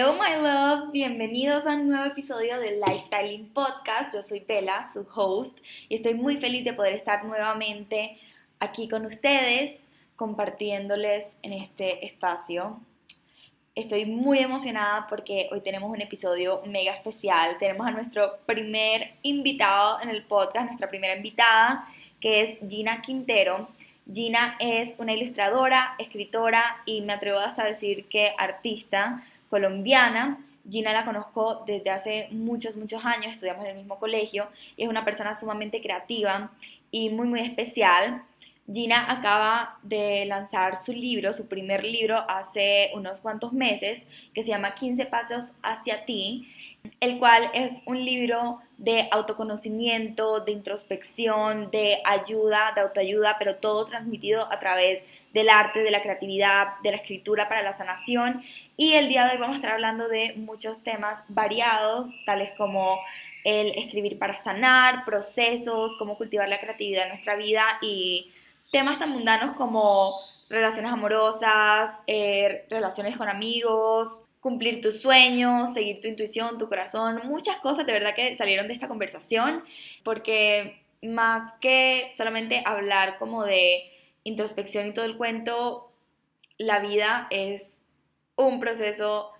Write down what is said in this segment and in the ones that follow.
Hello my loves, bienvenidos a un nuevo episodio del Lifestyling Podcast. Yo soy Bella, su host, y estoy muy feliz de poder estar nuevamente aquí con ustedes compartiéndoles en este espacio. Estoy muy emocionada porque hoy tenemos un episodio mega especial. Tenemos a nuestro primer invitado en el podcast, nuestra primera invitada, que es Gina Quintero. Gina es una ilustradora, escritora y me atrevo hasta a decir que artista colombiana. Gina la conozco desde hace muchos, muchos años, estudiamos en el mismo colegio, es una persona sumamente creativa y muy, muy especial. Gina acaba de lanzar su libro, su primer libro, hace unos cuantos meses, que se llama 15 Pasos hacia ti, el cual es un libro de autoconocimiento, de introspección, de ayuda, de autoayuda, pero todo transmitido a través del arte, de la creatividad, de la escritura para la sanación. Y el día de hoy vamos a estar hablando de muchos temas variados, tales como el escribir para sanar, procesos, cómo cultivar la creatividad en nuestra vida y temas tan mundanos como relaciones amorosas, eh, relaciones con amigos, cumplir tus sueños, seguir tu intuición, tu corazón, muchas cosas de verdad que salieron de esta conversación, porque más que solamente hablar como de introspección y todo el cuento, la vida es un proceso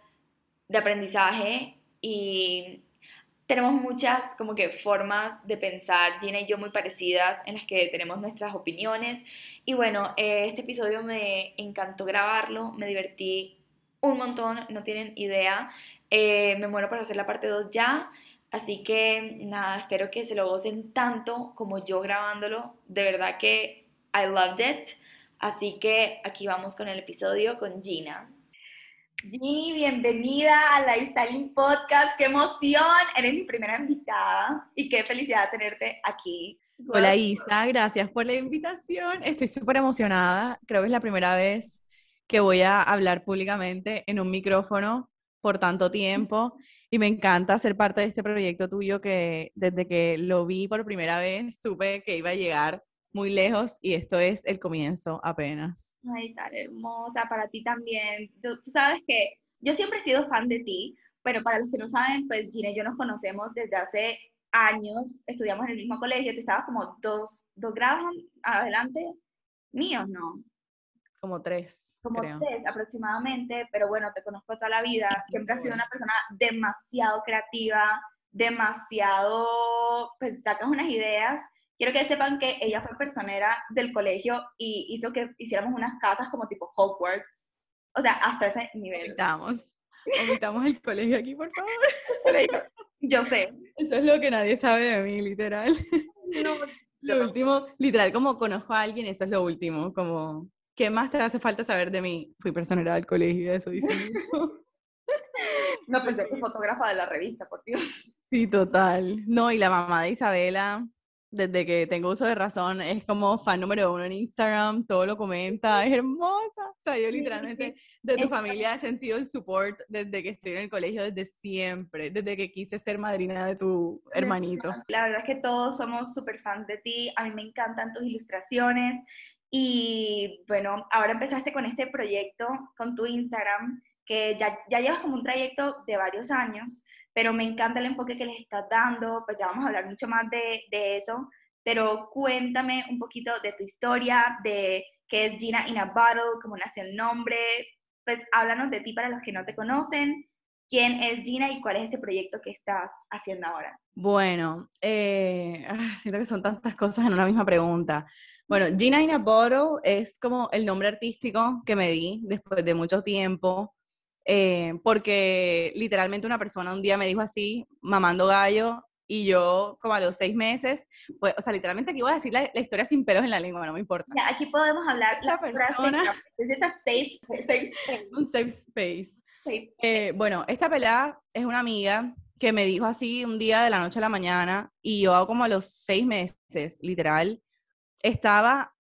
de aprendizaje y tenemos muchas como que formas de pensar, Gina y yo muy parecidas, en las que tenemos nuestras opiniones. Y bueno, eh, este episodio me encantó grabarlo, me divertí un montón, no tienen idea. Eh, me muero para hacer la parte 2 ya. Así que nada, espero que se lo gocen tanto como yo grabándolo. De verdad que I loved it. Así que aquí vamos con el episodio con Gina. Ginny, bienvenida a Lifestyling Podcast. ¡Qué emoción! Eres mi primera invitada y qué felicidad tenerte aquí. Hola Isa, gracias por la invitación. Estoy súper emocionada. Creo que es la primera vez que voy a hablar públicamente en un micrófono por tanto tiempo y me encanta ser parte de este proyecto tuyo que desde que lo vi por primera vez supe que iba a llegar muy lejos y esto es el comienzo apenas. Ay, tan hermosa, para ti también. Tú, sabes que yo siempre he sido fan de ti, pero para los que no saben, pues Gina y yo nos conocemos desde hace años, estudiamos en el mismo colegio, tú estabas como dos, dos grados adelante míos, ¿no? Como tres. Como tres aproximadamente, pero bueno, te conozco toda la vida, siempre has sido una persona demasiado creativa, demasiado, pues sacas unas ideas Quiero que sepan que ella fue personera del colegio y hizo que hiciéramos unas casas como tipo Hogwarts. O sea, hasta ese nivel. Omitamos. Omitamos el colegio aquí, por favor. Yo sé. Eso es lo que nadie sabe de mí, literal. No, lo último, literal, como conozco a alguien, eso es lo último. Como, ¿qué más te hace falta saber de mí? Fui personera del colegio, eso dice No pensé que fotógrafa de la revista, por Dios. Sí, total. No, y la mamá de Isabela, desde que tengo uso de razón, es como fan número uno en Instagram, todo lo comenta, es hermosa. O sea, yo literalmente de tu familia he sentido el support desde que estoy en el colegio, desde siempre, desde que quise ser madrina de tu hermanito. La verdad es que todos somos súper fans de ti, a mí me encantan tus ilustraciones y bueno, ahora empezaste con este proyecto, con tu Instagram, que ya, ya llevas como un trayecto de varios años, pero me encanta el enfoque que les estás dando, pues ya vamos a hablar mucho más de, de eso, pero cuéntame un poquito de tu historia, de qué es Gina in a Bottle, cómo nació el nombre, pues háblanos de ti para los que no te conocen, quién es Gina y cuál es este proyecto que estás haciendo ahora. Bueno, eh, ah, siento que son tantas cosas en una misma pregunta. Bueno, Gina in a Bottle es como el nombre artístico que me di después de mucho tiempo. Eh, porque literalmente una persona un día me dijo así, mamando gallo, y yo como a los seis meses, pues, o sea, literalmente aquí voy a decir la, historia sin pelos en la lengua, no me importa. Ya, aquí podemos hablar la persona, es esa safe, safe space. Un safe space. Eh, bueno, esta pelada es una amiga que me dijo así un día de la noche a la mañana y yo como a los seis meses, literal, estaba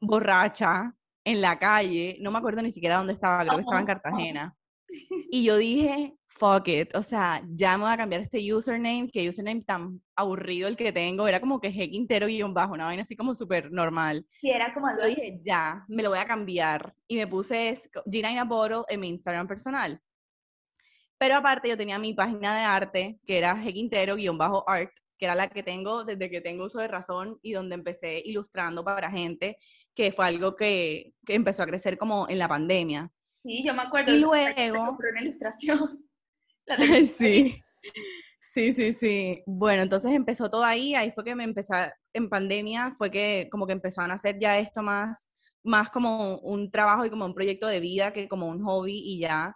borracha en la calle, no me acuerdo ni siquiera dónde estaba, creo que estaba en Cartagena. Y yo dije, fuck it, o sea, ya me voy a cambiar este username, que username tan aburrido el que tengo, era como que G Quintero un bajo, una vaina así como súper normal. Sí, era como Yo dije, ya, me lo voy a cambiar. Y me puse Gina in a Bottle en mi Instagram personal. Pero aparte yo tenía mi página de arte, que era G-Art, que era la que tengo desde que tengo uso de razón y donde empecé ilustrando para gente, que fue algo que, que empezó a crecer como en la pandemia. Sí, yo me acuerdo. Y luego... una ilustración. sí. Sí, sí, sí. Bueno, entonces empezó todo ahí, ahí fue que me empezó, en pandemia fue que como que empezó a hacer ya esto más, más como un trabajo y como un proyecto de vida que como un hobby y ya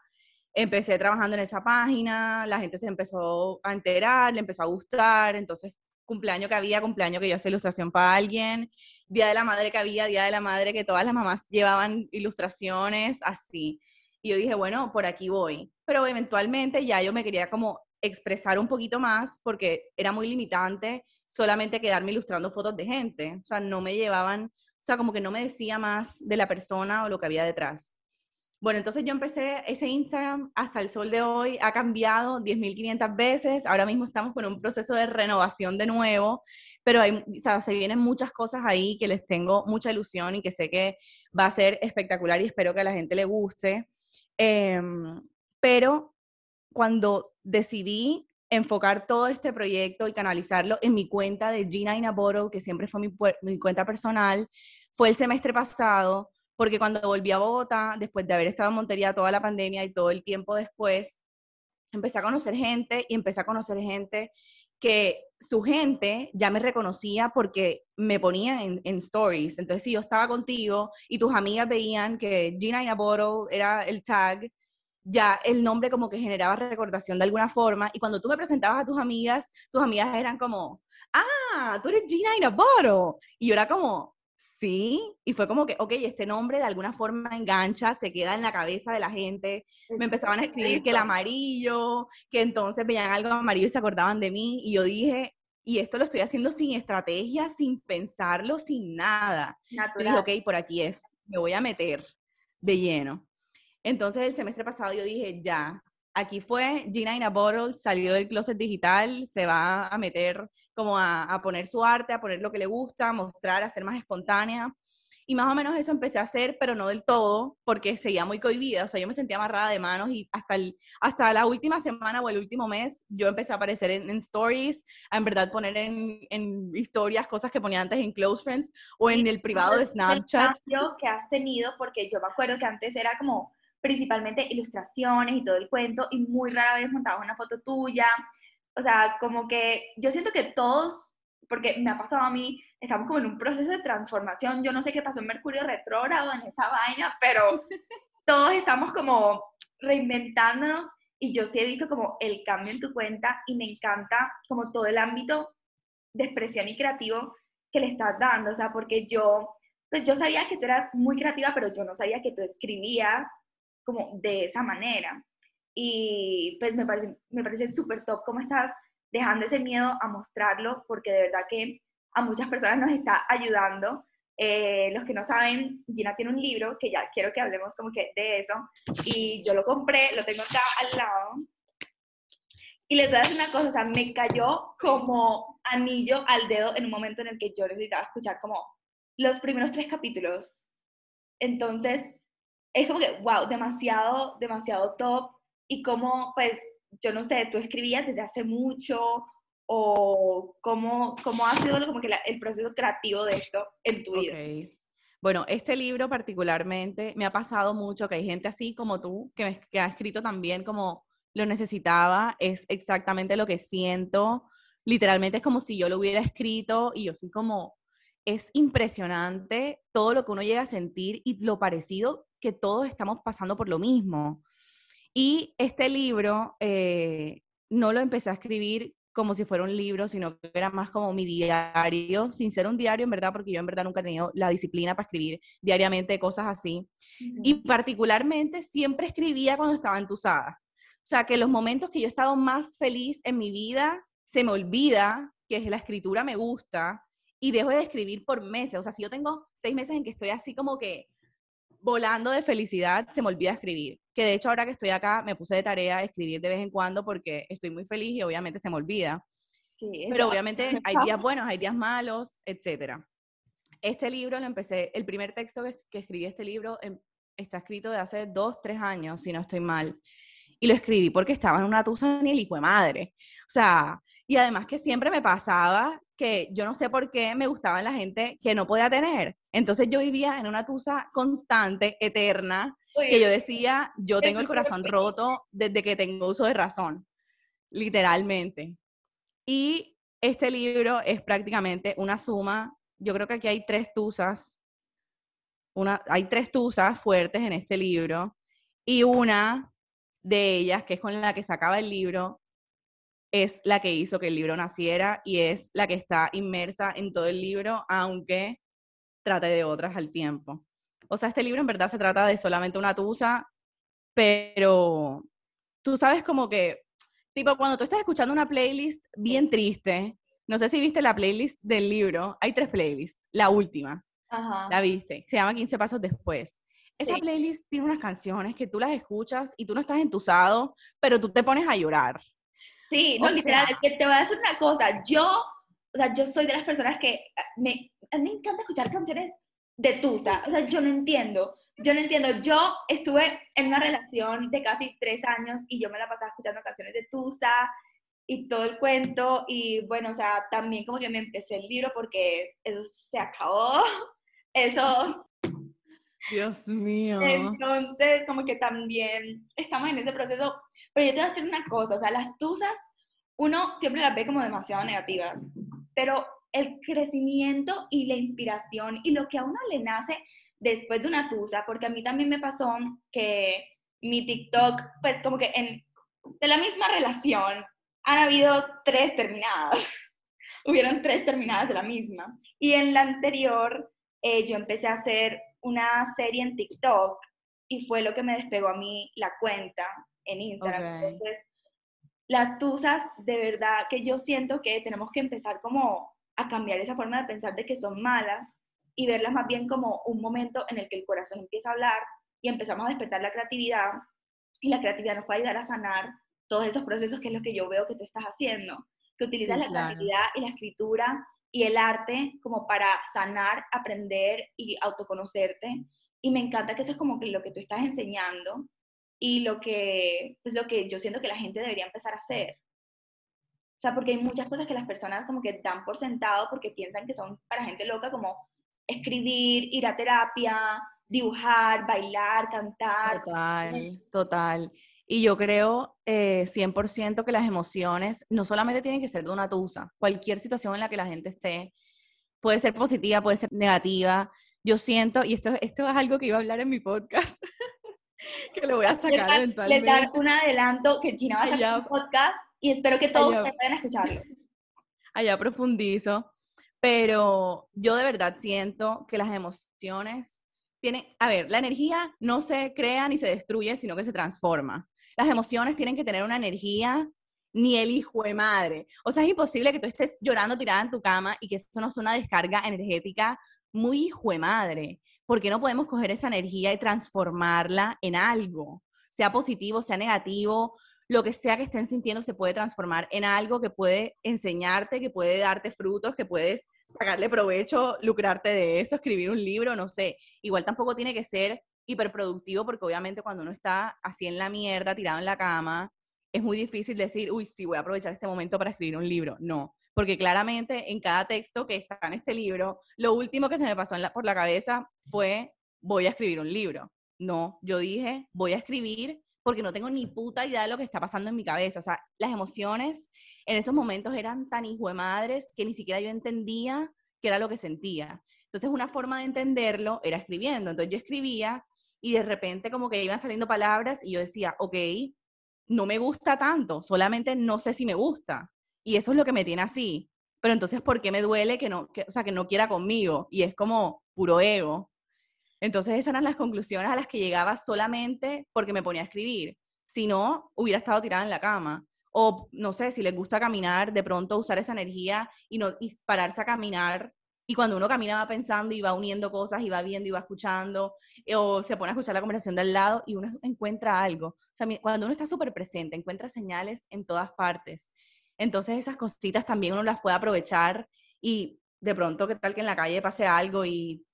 empecé trabajando en esa página, la gente se empezó a enterar, le empezó a gustar, entonces cumpleaños que había, cumpleaños que yo hacía ilustración para alguien, Día de la Madre que había, Día de la Madre que todas las mamás llevaban ilustraciones, así. Y yo dije, bueno, por aquí voy. Pero eventualmente ya yo me quería como expresar un poquito más porque era muy limitante solamente quedarme ilustrando fotos de gente. O sea, no me llevaban, o sea, como que no me decía más de la persona o lo que había detrás. Bueno, entonces yo empecé ese Instagram hasta el sol de hoy, ha cambiado 10.500 veces, ahora mismo estamos con un proceso de renovación de nuevo, pero hay, o sea, se vienen muchas cosas ahí que les tengo mucha ilusión y que sé que va a ser espectacular y espero que a la gente le guste. Em, pero cuando decidí enfocar todo este proyecto y canalizarlo en mi cuenta de Gina in a Bottle, que siempre fue mi, mi cuenta personal, fue el semestre pasado, porque cuando volví a Bogotá, después de haber estado en Montería toda la pandemia y todo el tiempo después, empecé a conocer gente y empecé a conocer gente que su gente ya me reconocía porque me ponía en, stories. Entonces, si yo estaba contigo y tus amigas veían que Gina in a Bottle era el tag, ya el nombre como que generaba recordación de alguna forma. Y cuando tú me presentabas a tus amigas, tus amigas eran como, ah, tú eres Gina in a Bottle. Y yo era como, sí. Y fue como que, ok, este nombre de alguna forma engancha, se queda en la cabeza de la gente. Me empezaban a escribir que el amarillo, que entonces veían algo amarillo y se acordaban de mí. Y yo dije, y esto lo estoy haciendo sin estrategia, sin pensarlo, sin nada. Y dije, ok, por aquí es, me voy a meter de lleno. Entonces el semestre pasado yo dije, ya, aquí fue, Gina in a Bottle salió del closet digital, se va a meter como a, poner su arte, a poner lo que le gusta, a mostrar, a ser más espontánea. Y más o menos eso empecé a hacer, pero no del todo, porque seguía muy cohibida. O sea, yo me sentía amarrada de manos y hasta, el, hasta la última semana o el último mes yo empecé a aparecer en, stories, a en verdad poner en, en, historias cosas que ponía antes en Close Friends o en el privado de Snapchat. El cambio que has tenido, porque yo me acuerdo que antes era como principalmente ilustraciones y todo el cuento, y muy rara vez montabas una foto tuya. O sea, como que yo siento que todos, porque me ha pasado a mí, estamos como en un proceso de transformación. Yo no sé qué pasó en Mercurio retrógrado, en esa vaina, pero todos estamos como reinventándonos y yo sí he visto como el cambio en tu cuenta y me encanta como todo el ámbito de expresión y creativo que le estás dando, o sea, porque yo, pues yo sabía que tú eras muy creativa, pero yo no sabía que tú escribías como de esa manera. Y pues me parece me parece súper top cómo estás dejando ese miedo a mostrarlo, porque de verdad que a muchas personas nos está ayudando. Eh, los que no saben, Gina tiene un libro que ya quiero que hablemos como que de eso. Y yo lo compré, lo tengo acá al lado. Y les voy a decir una cosa, o sea, me cayó como anillo al dedo en un momento en el que yo necesitaba escuchar como los primeros tres capítulos. Entonces, es como que, wow, demasiado, demasiado top. Y como, pues, yo no sé, tú escribías desde hace mucho o cómo, cómo ha sido como que el proceso creativo de esto en tu vida. Bueno, este libro particularmente me ha pasado mucho que hay gente así como tú que, que ha escrito también como lo necesitaba, es exactamente lo que siento, literalmente es como si yo lo hubiera escrito y yo soy como, es impresionante todo lo que uno llega a sentir y lo parecido que todos estamos pasando por lo mismo. Y este libro eh, no lo empecé a escribir como si fuera un libro, sino que era más como mi diario, sin ser un diario en verdad, porque yo en verdad nunca he tenido la disciplina para escribir diariamente cosas así. Y particularmente siempre escribía cuando estaba entusada. O sea, que los momentos que yo he estado más feliz en mi vida, se me olvida que la escritura me gusta y dejo de escribir por meses. O sea, si yo tengo seis meses en que estoy así como que volando de felicidad, se me olvida escribir. Que de hecho ahora que estoy acá me puse de tarea escribir de vez en cuando porque estoy muy feliz y obviamente se me olvida. Sí, Pero obviamente hay días buenos, hay días malos, etc. Este libro lo empecé, el primer texto que, escribí este libro em, está escrito de hace dos, tres años, si no estoy mal. y lo escribí porque estaba en una tusa ni el hijo de madre. O sea, y además que siempre me pasaba que yo no sé por qué me gustaba la gente que no podía tener. Entonces yo vivía en una tusa constante, eterna, que yo decía, yo tengo el corazón roto desde que tengo uso de razón, literalmente. Y este libro es prácticamente una suma, yo creo que aquí hay tres tusas, una, hay tres tusas fuertes en este libro, y una de ellas, que es con la que se acaba el libro, es la que hizo que el libro naciera y es la que está inmersa en todo el libro, aunque trate de otras al tiempo. O sea, este libro en verdad se trata de solamente una tusa, pero tú sabes como que, tipo, cuando tú estás escuchando una playlist bien triste, no sé si viste la playlist del libro, hay tres playlists, la última, la viste, se llama 15 pasos después. Esa playlist tiene unas canciones que tú las escuchas y tú no estás entusado, pero tú te pones a llorar. Sí, no, literal, te voy a decir una cosa, yo, o sea, yo soy de las personas que ah, me, a mí me encanta escuchar canciones de Tusa, o sea, yo no entiendo, yo no entiendo, yo estuve en una relación de casi tres años y yo me la pasaba escuchando canciones de Tusa y todo el cuento y bueno, o sea, también como que me empecé el libro porque eso se acabó, eso... Dios mío. Entonces, como que también estamos en ese proceso pero yo te voy a decir una cosa, o sea, las tusas, uno siempre las ve como demasiado negativas, pero el crecimiento y la inspiración y lo que a uno le nace después de una tusa, porque a mí también me pasó que mi TikTok, pues como que en, de la misma relación han habido tres terminadas. Hubieron tres terminadas de la misma. Y en la anterior eh, yo empecé a hacer una serie en TikTok y fue lo que me despegó a mí la cuenta en Instagram. Entonces, las tusas, de verdad que yo siento que tenemos que empezar como a cambiar esa forma de pensar de que son malas y verlas más bien como un momento en el que el corazón empieza a hablar y empezamos a despertar la creatividad y la creatividad nos puede ayudar a sanar todos esos procesos que es lo que yo veo que tú estás haciendo, que utilizas la creatividad y la escritura y el arte como para sanar, aprender y autoconocerte. Y me encanta que eso es como que lo que tú estás enseñando y lo que, pues lo que yo siento que la gente debería empezar a hacer. O sea, porque hay muchas cosas que las personas como que dan por sentado porque piensan que son para gente loca, como escribir, ir a terapia, dibujar, bailar, cantar. Total, total. Y yo creo eh, 100% que las emociones no solamente tienen que ser de una tusa, cualquier situación en la que la gente esté, puede ser positiva, puede ser negativa. Yo siento, y esto, esto es algo que iba a hablar en mi podcast, que lo voy a sacar les eventualmente. Les un adelanto que China va a hacer un podcast y espero que todos puedan escucharlo. Allá profundizo, pero yo de verdad siento que las emociones tienen, a ver, la energía no se crea ni se destruye, sino que se transforma. Las emociones tienen que tener una energía ni el hijo de madre. O sea, es imposible que tú estés llorando tirada en tu cama y que eso no sea una descarga energética muy hijo de madre. ¿Por qué no podemos coger esa energía y transformarla en algo? Sea positivo, sea negativo, lo que sea que estén sintiendo se puede transformar en algo que puede enseñarte, que puede darte frutos, que puedes sacarle provecho, lucrarte de eso, escribir un libro, no sé. Igual tampoco tiene que ser hiperproductivo porque obviamente cuando uno está así en la mierda, tirado en la cama, es muy difícil decir, uy, sí, voy a aprovechar este momento para escribir un libro. No, porque claramente en cada texto que está en este libro, lo último que se me pasó por la cabeza fue, voy a escribir un libro. No, yo dije, voy a escribir porque no tengo ni puta idea de lo que está pasando en mi cabeza. O sea, las emociones en esos momentos eran tan hijo de madres que ni siquiera yo entendía qué era lo que sentía. Entonces, una forma de entenderlo era escribiendo. Entonces, yo escribía y de repente como que iban saliendo palabras y yo decía, ok, no me gusta tanto, solamente no sé si me gusta. Y eso es lo que me tiene así. Pero entonces, ¿por qué me duele que no, que, o sea, que no quiera conmigo? Y es como puro ego. Entonces, esas eran las conclusiones a las que llegaba solamente porque me ponía a escribir. Si no, hubiera estado tirada en la cama. O, no sé, si les gusta caminar, de pronto usar esa energía y, no, y pararse a caminar. Y cuando uno camina va pensando y va uniendo cosas y va viendo y va escuchando, o se pone a escuchar la conversación de al lado y uno encuentra algo. O sea, cuando uno está súper presente, encuentra señales en todas partes. Entonces esas cositas también uno las puede aprovechar y de pronto, ¿qué tal que en la calle pase algo y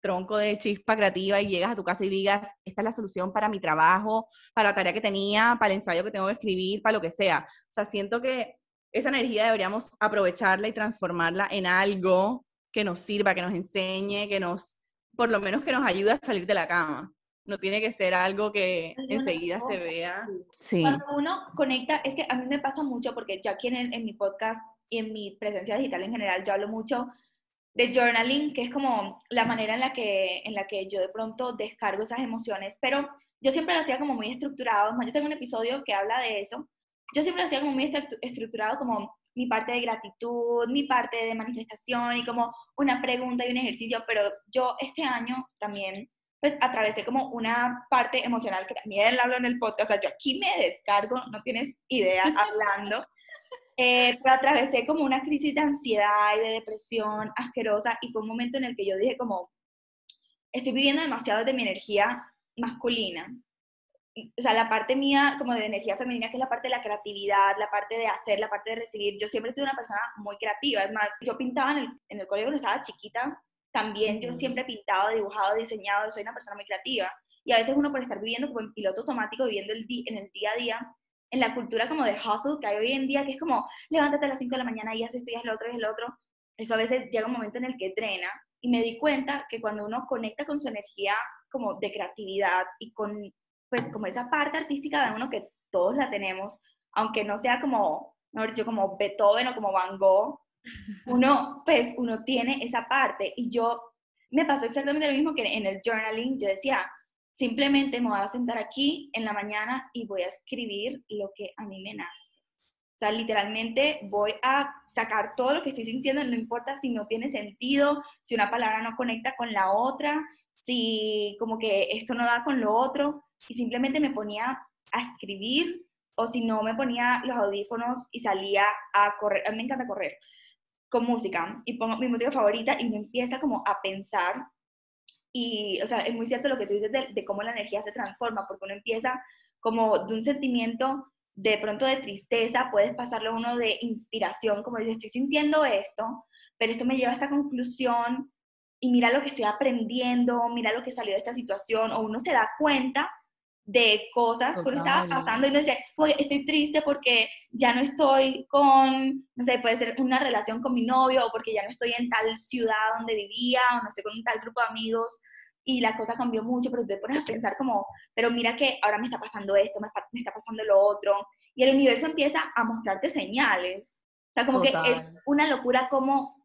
tronco de chispa creativa y llegas a tu casa y digas, esta es la solución para mi trabajo, para la tarea que tenía, para el ensayo que tengo que escribir, para lo que sea. O sea, siento que esa energía deberíamos aprovecharla y transformarla en algo que nos sirva, que nos enseñe, que nos, por lo menos que nos ayude a salir de la cama. No tiene que ser algo que enseguida se vea. Sí. Cuando uno conecta, es que a mí me pasa mucho porque yo aquí en, en mi podcast y en mi presencia digital en general, yo hablo mucho de journaling, que es como la manera en la que, en la que yo de pronto descargo esas emociones, pero yo siempre lo hacía como muy estructurado, yo tengo un episodio que habla de eso, yo siempre lo hacía como muy estructurado, como mi parte de gratitud, mi parte de manifestación y como una pregunta y un ejercicio, pero yo este año también pues atravesé como una parte emocional que también hablo en el podcast, o sea, yo aquí me descargo, no tienes idea hablando, eh, pero atravesé como una crisis de ansiedad y de depresión asquerosa y fue un momento en el que yo dije como, estoy viviendo demasiado de mi energía masculina. O sea, la parte mía como de energía femenina, que es la parte de la creatividad, la parte de hacer, la parte de recibir. Yo siempre he sido una persona muy creativa. Es más, yo pintaba en el, en el colegio cuando estaba chiquita, también yo siempre he pintado, dibujado, diseñado, soy una persona muy creativa. Y a veces uno por estar viviendo como en piloto automático, viviendo el en el día a día, en la cultura como de hustle que hay hoy en día, que es como, levántate a las 5 de la mañana y haces esto y haces lo otro y es lo otro, eso a veces llega un momento en el que drena. Y me di cuenta que cuando uno conecta con su energía como de creatividad y con, pues, como esa parte artística de uno que todos la tenemos, aunque no sea como, no dicho, como Beethoven o como Van Gogh, uno, pues, uno tiene esa parte. Y yo, me pasó exactamente lo mismo que en el journaling, yo decía, Simplemente me voy a sentar aquí en la mañana y voy a escribir lo que a mí me nace. O sea, literalmente voy a sacar todo lo que estoy sintiendo, no importa si no tiene sentido, si una palabra no conecta con la otra, si como que esto no da con lo otro, y simplemente me ponía a escribir, o si no, me ponía los audífonos y salía a correr. A mí me encanta correr con música, y pongo mi música favorita y me empieza como a pensar y, o sea, es muy cierto lo que tú dices de, cómo la energía se transforma, porque uno empieza como de un sentimiento de pronto de tristeza, puedes pasarlo uno de inspiración, como dices, estoy sintiendo esto, pero esto me lleva a esta conclusión y mira lo que estoy aprendiendo, mira lo que salió de esta situación, o uno se da cuenta de cosas que uno estaba pasando y no dice, estoy triste porque ya no estoy con, no sé, puede ser una relación con mi novio o porque ya no estoy en tal ciudad donde vivía o no estoy con un tal grupo de amigos y la cosa cambió mucho, pero tú te pones a pensar como, pero mira que ahora me está pasando esto, me, está pasando lo otro y el universo empieza a mostrarte señales. O sea, como que es una locura como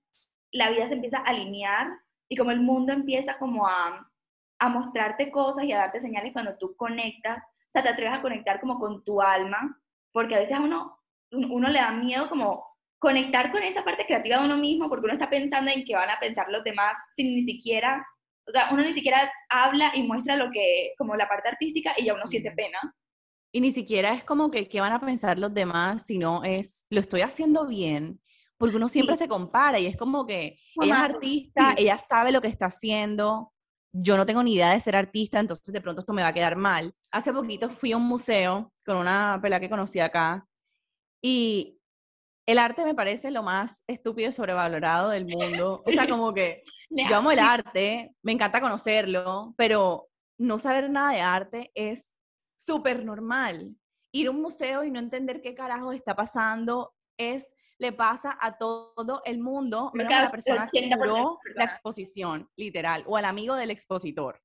la vida se empieza a alinear y como el mundo empieza como a a mostrarte cosas y a darte señales cuando tú conectas, o sea, te atreves a conectar como con tu alma, porque a veces a uno, uno le da miedo como conectar con esa parte creativa de uno mismo, porque uno está pensando en qué van a pensar los demás sin ni siquiera, o sea, uno ni siquiera habla y muestra lo que, como la parte artística y ya uno siente pena. Y ni siquiera es como que qué van a pensar los demás, sino es, lo estoy haciendo bien, porque uno siempre se compara y es como que ella es artista, ella sabe lo que está haciendo, yo no tengo ni idea de ser artista, entonces de pronto esto me va a quedar mal. Hace poquito fui a un museo con una pela que conocí acá y el arte me parece lo más estúpido y sobrevalorado del mundo. O sea, como que yo amo el arte, me encanta conocerlo, pero no saber nada de arte es súper normal. Ir a un museo y no entender qué carajo está pasando es le pasa a todo el mundo, menos a la persona que curó la exposición, literal, o al amigo del expositor.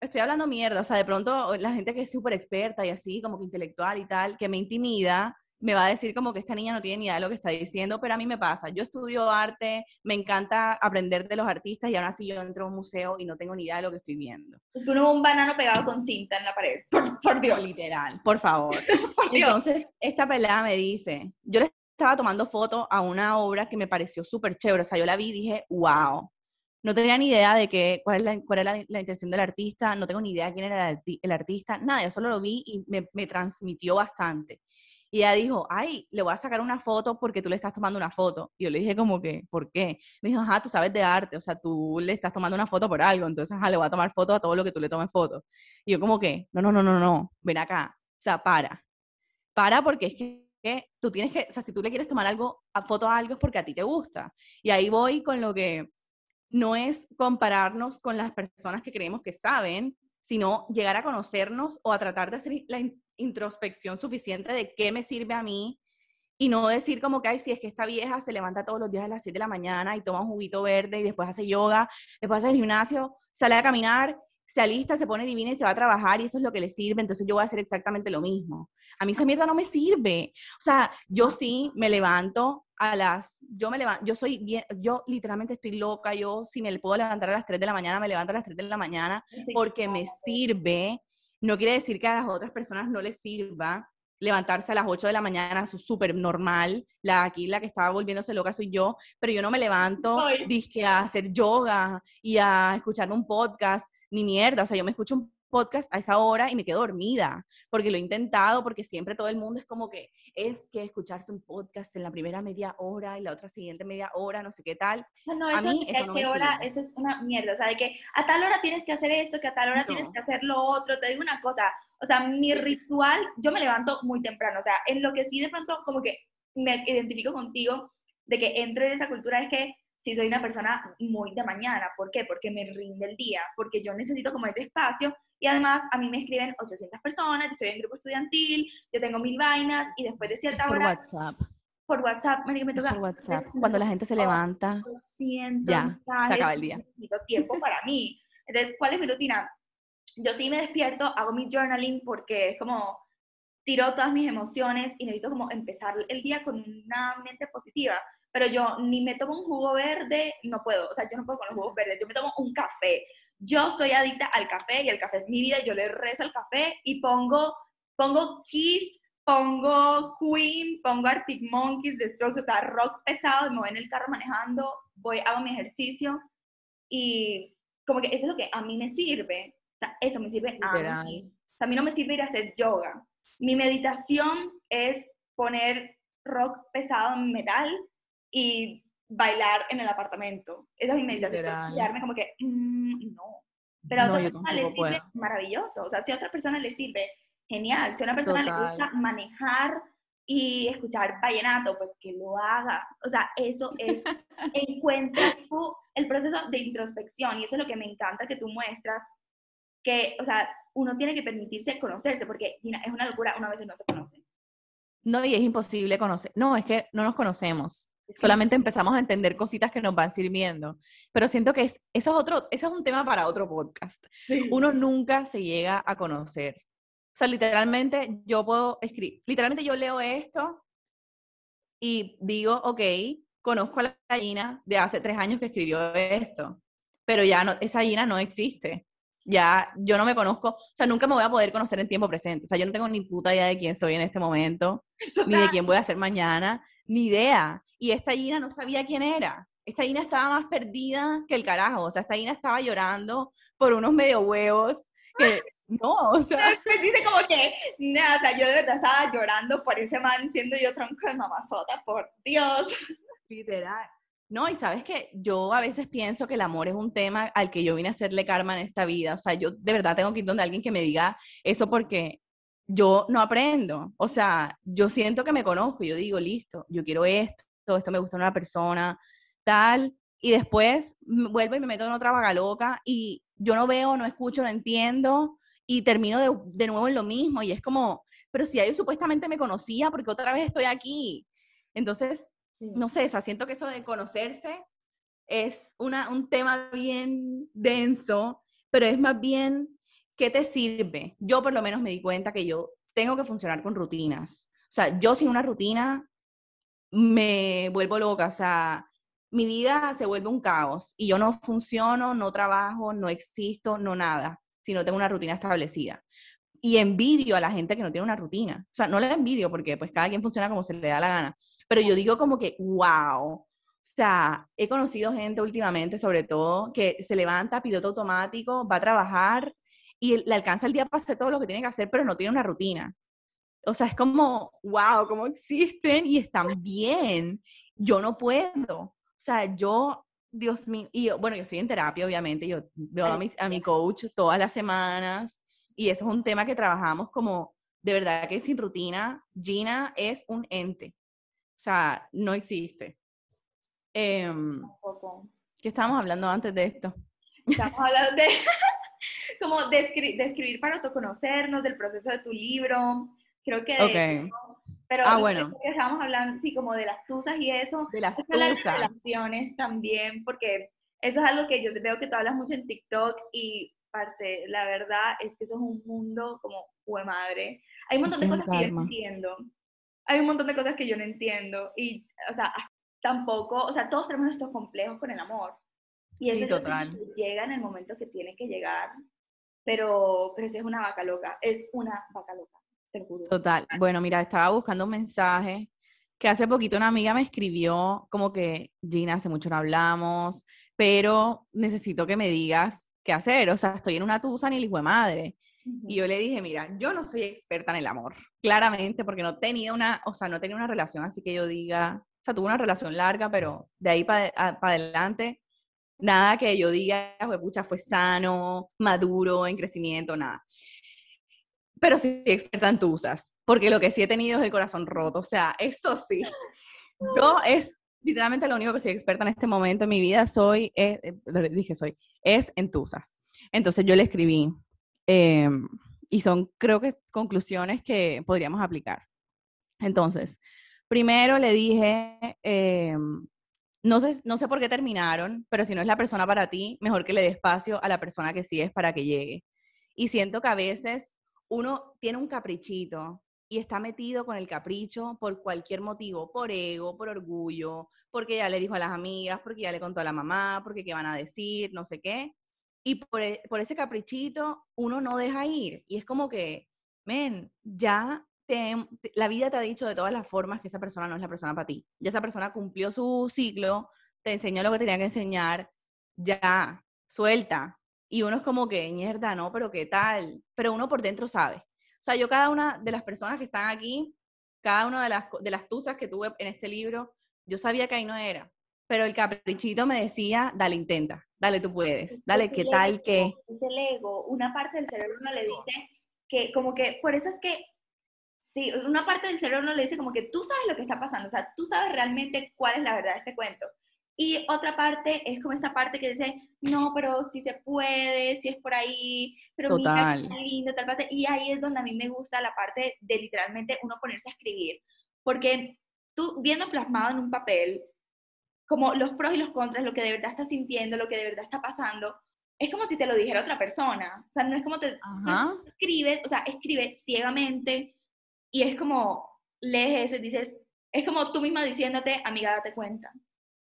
Estoy hablando mierda, o sea, de pronto la gente que es súper experta y así, como que intelectual y tal, que me intimida, me va a decir como que esta niña no tiene ni idea de lo que está diciendo, pero a mí me pasa. Yo estudio arte, me encanta aprender de los artistas y aún así yo entro a un museo y no tengo ni idea de lo que estoy viendo. Es que uno un banano pegado con cinta en la pared, por, Dios. Literal, por favor. Entonces, esta pelada me dice, yo le estaba tomando fotos a una obra que me pareció súper chévere. O sea, yo la vi y dije, wow. No tenía ni idea de qué, cuál, es la, cuál era la, intención del artista, no tengo ni idea de quién era el, artista, nada, yo solo lo vi y me, me, transmitió bastante. Y ella dijo, ay, le voy a sacar una foto porque tú le estás tomando una foto. Y yo le dije como que, ¿por qué? Me dijo, ajá, tú sabes de arte, o sea, tú le estás tomando una foto por algo, entonces, ajá, le voy a tomar foto a todo lo que tú le tomes foto. Y yo como que, no, no, no, no, no, ven acá, o sea, para. Para porque es que que tú tienes que, o sea, si tú le quieres tomar algo, a foto a algo es porque a ti te gusta. Y ahí voy con lo que no es compararnos con las personas que creemos que saben, sino llegar a conocernos o a tratar de hacer la introspección suficiente de qué me sirve a mí y no decir como que, ay, si es que esta vieja se levanta todos los días a las 7 de la mañana y toma un juguito verde y después hace yoga, después hace gimnasio, sale a caminar, se alista, se pone divina y se va a trabajar y eso es lo que le sirve, entonces yo voy a hacer exactamente lo mismo. A mí esa mierda no me sirve. O sea, yo sí me levanto a las, yo me levanto, yo soy bien, yo literalmente estoy loca, yo si me puedo levantar a las 3 de la mañana, me levanto a las 3 de la mañana porque me sirve. No quiere decir que a las otras personas no les sirva, levantarse a las 8 de la mañana, eso es súper normal. La, aquí la que estaba volviéndose loca soy yo, pero yo no me levanto disque a hacer yoga y a escuchar un podcast, ni mierda. O sea, yo me escucho un podcast a esa hora y me quedo dormida, porque lo he intentado, porque siempre todo el mundo es como que es que escucharse un podcast en la primera media hora y la otra siguiente media hora, no sé qué tal. No, no, eso, a mí, eso, no me hora, eso es una mierda, o sea, de que a tal hora tienes que hacer esto, que a tal hora tienes que hacer lo otro, te digo una cosa, o sea, mi ritual, yo me levanto muy temprano, o sea, en lo que sí de pronto como que me identifico contigo, de que entro en esa cultura es que si soy una persona muy de mañana, ¿por qué? Porque me rinde el día, porque yo necesito como ese espacio y además a mí me escriben 800 personas, yo estoy en grupo estudiantil, yo tengo mil vainas y después de cierta por hora... WhatsApp. Por WhatsApp, me, me toca... Por WhatsApp, cuando la gente se levanta, ya, se acaba el día. Necesito tiempo para mí. Entonces, ¿cuál es mi rutina? Yo sí me despierto, hago mi journaling porque es como tiro todas mis emociones y necesito como empezar el día con una mente positiva. Pero yo ni me tomo un jugo verde, no puedo. O sea, yo no puedo con los jugos verdes. Yo me tomo un café yo soy adicta al café y el café es mi vida, yo le rezo al café y pongo, pongo Kiss, pongo Queen, pongo Arctic Monkeys, The Strokes, o sea, rock pesado, me voy en el carro manejando, voy, hago mi ejercicio y como que eso es lo que a mí me sirve, o sea, eso me sirve a mí. O sea, a mí no me sirve ir a hacer yoga. Mi meditación es poner rock pesado en metal y bailar en el apartamento. Esa es mi meditación. Quedarme como que, mm, no. Pero a otra persona le sirve maravilloso. O sea, si a otra persona le sirve, genial. Si a una persona le gusta manejar y escuchar vallenato, pues que lo haga. O sea, eso es, encuentra el proceso de introspección y eso es lo que me encanta que tú muestras, que, o sea, uno tiene que permitirse conocerse, porque Gina, es una locura, una vez no se conoce. No, y es imposible conocer. No, es que no nos conocemos. Solamente empezamos a entender cositas que nos van sirviendo. Pero siento que es, eso, es otro, eso es un tema para otro podcast. Uno nunca se llega a conocer. O sea, literalmente yo puedo escribir, literalmente yo leo esto y digo, ok, conozco a la gallina de hace tres años que escribió esto, pero ya no, esa gallina no existe. Ya yo no me conozco, o sea, nunca me voy a poder conocer en tiempo presente. O sea, yo no tengo ni puta idea de quién soy en este momento, ni de quién voy a ser mañana, ni idea y esta Gina no sabía quién era. Esta Gina estaba más perdida que el carajo, o sea, esta Gina estaba llorando por unos medio huevos que no, o sea. dice como que, nada, o sea, yo de verdad estaba llorando por ese man siendo yo tronco de mamazota, por Dios. Literal. No, y sabes que yo a veces pienso que el amor es un tema al que yo vine a hacerle karma en esta vida. O sea, yo de verdad tengo que ir donde alguien que me diga eso porque yo no aprendo. O sea, yo siento que me conozco, yo digo, listo, yo quiero esto, esto me gusta una persona, tal, y después vuelvo y me meto en otra vaga loca y yo no veo, no escucho, no entiendo y termino de, de nuevo en lo mismo y es como, pero si yo supuestamente me conocía porque otra vez estoy aquí. Entonces, no sé, o sea, siento que eso de conocerse es una, un tema bien denso, pero es más bien, ¿qué te sirve? Yo por lo menos me di cuenta que yo tengo que funcionar con rutinas. O sea, yo sin una rutina me vuelvo loca, o sea, mi vida se vuelve un caos y yo no funciono, no trabajo, no existo, no nada, si no tengo una rutina establecida. Y envidio a la gente que no tiene una rutina. O sea, no la envidio porque pues cada quien funciona como se le da la gana. Pero yo digo como que, wow. O sea, he conocido gente últimamente, sobre todo, que se levanta piloto automático, va a trabajar y le alcanza el día para hacer todo lo que tiene que hacer, pero no tiene una rutina o sea, es como, wow, cómo existen y están bien. Yo no puedo. O sea, yo, Dios mío, y bueno, yo estoy en terapia, obviamente, yo veo a mi, a mi coach todas las semanas y eso es un tema que trabajamos como, de verdad que sin rutina, Gina es un ente. O sea, no existe. Eh, ¿Qué estábamos hablando antes de esto? Estamos hablando de como de, escribir para autoconocernos, del proceso de tu libro. Creo que de pero ah, bueno. que estábamos hablando, sí, como de las tusas y eso. De las tusas. las relaciones también, porque eso es algo que yo veo que tú hablas mucho en TikTok y, parce, la verdad es que eso es un mundo como, hue madre. Hay un montón de cosas que yo no entiendo. Hay un montón de cosas que yo no entiendo. Y, o sea, tampoco, o sea, todos tenemos estos complejos con el amor. Y eso total. llega en el momento que tiene que llegar. Pero, pero sí es una vaca loca. Es una vaca loca. Total. Bueno, mira, estaba buscando un mensaje que hace poquito una amiga me escribió como que, Gina, hace mucho no hablamos, pero necesito que me digas qué hacer. O sea, estoy en una tusa ni el hijo de madre. Y yo le dije, mira, yo no soy experta en el amor, claramente, porque no tenía una, o sea, no tenía una relación así que yo diga, o sea, tuve una relación larga, pero de ahí para adelante, nada que yo diga, pucha, fue sano, maduro, en crecimiento, nada pero sí experta en tusas, porque lo que sí he tenido es el corazón roto, o sea, eso sí. Yo es literalmente lo único que soy experta en este momento en mi vida, soy, eh, eh dije soy, es en tusas. Entonces yo le escribí, em, y son creo que conclusiones que podríamos aplicar. Entonces, primero le dije, em, no, sé, no sé por qué terminaron, pero si no es la persona para ti, mejor que le dé espacio a la persona que sí es para que llegue. Y siento que a veces uno tiene un caprichito y está metido con el capricho por cualquier motivo, por ego, por orgullo, porque ya le dijo a las amigas, porque ya le contó a la mamá, porque qué van a decir, no sé qué. Y por, e, por ese caprichito uno no deja ir. Y es como que, men, ya te, la vida te ha dicho de todas las formas que esa persona no es la persona para ti. Ya esa persona cumplió su ciclo, te enseñó lo que tenía que enseñar, ya, suelta, y uno es como que, mierda, ¿no? Pero qué tal. Pero uno por dentro sabe. O sea, yo cada una de las personas que están aquí, cada una de las, de las tusas que tuve en este libro, yo sabía que ahí no era. Pero el caprichito me decía, dale, intenta, dale, tú puedes, dale, ¿qué tal que? Es el ego. Una parte del cerebro no le dice que, como que, por eso es que, sí, una parte del cerebro no le dice como que tú sabes lo que está pasando, o sea, tú sabes realmente cuál es la verdad de este cuento. Y otra parte es como esta parte que dice, no, pero si se puede, si es por ahí, pero Total. mira qué lindo, tal parte. Y ahí es donde a mí me gusta la parte de literalmente uno ponerse a escribir. Porque tú viendo plasmado en un papel, como los pros y los contras, lo que de verdad estás sintiendo, lo que de verdad está pasando, es como si te lo dijera otra persona. O sea, no es como te escribes, o sea, escribe ciegamente y es como lees eso y dices, es como tú misma diciéndote, amiga, date cuenta.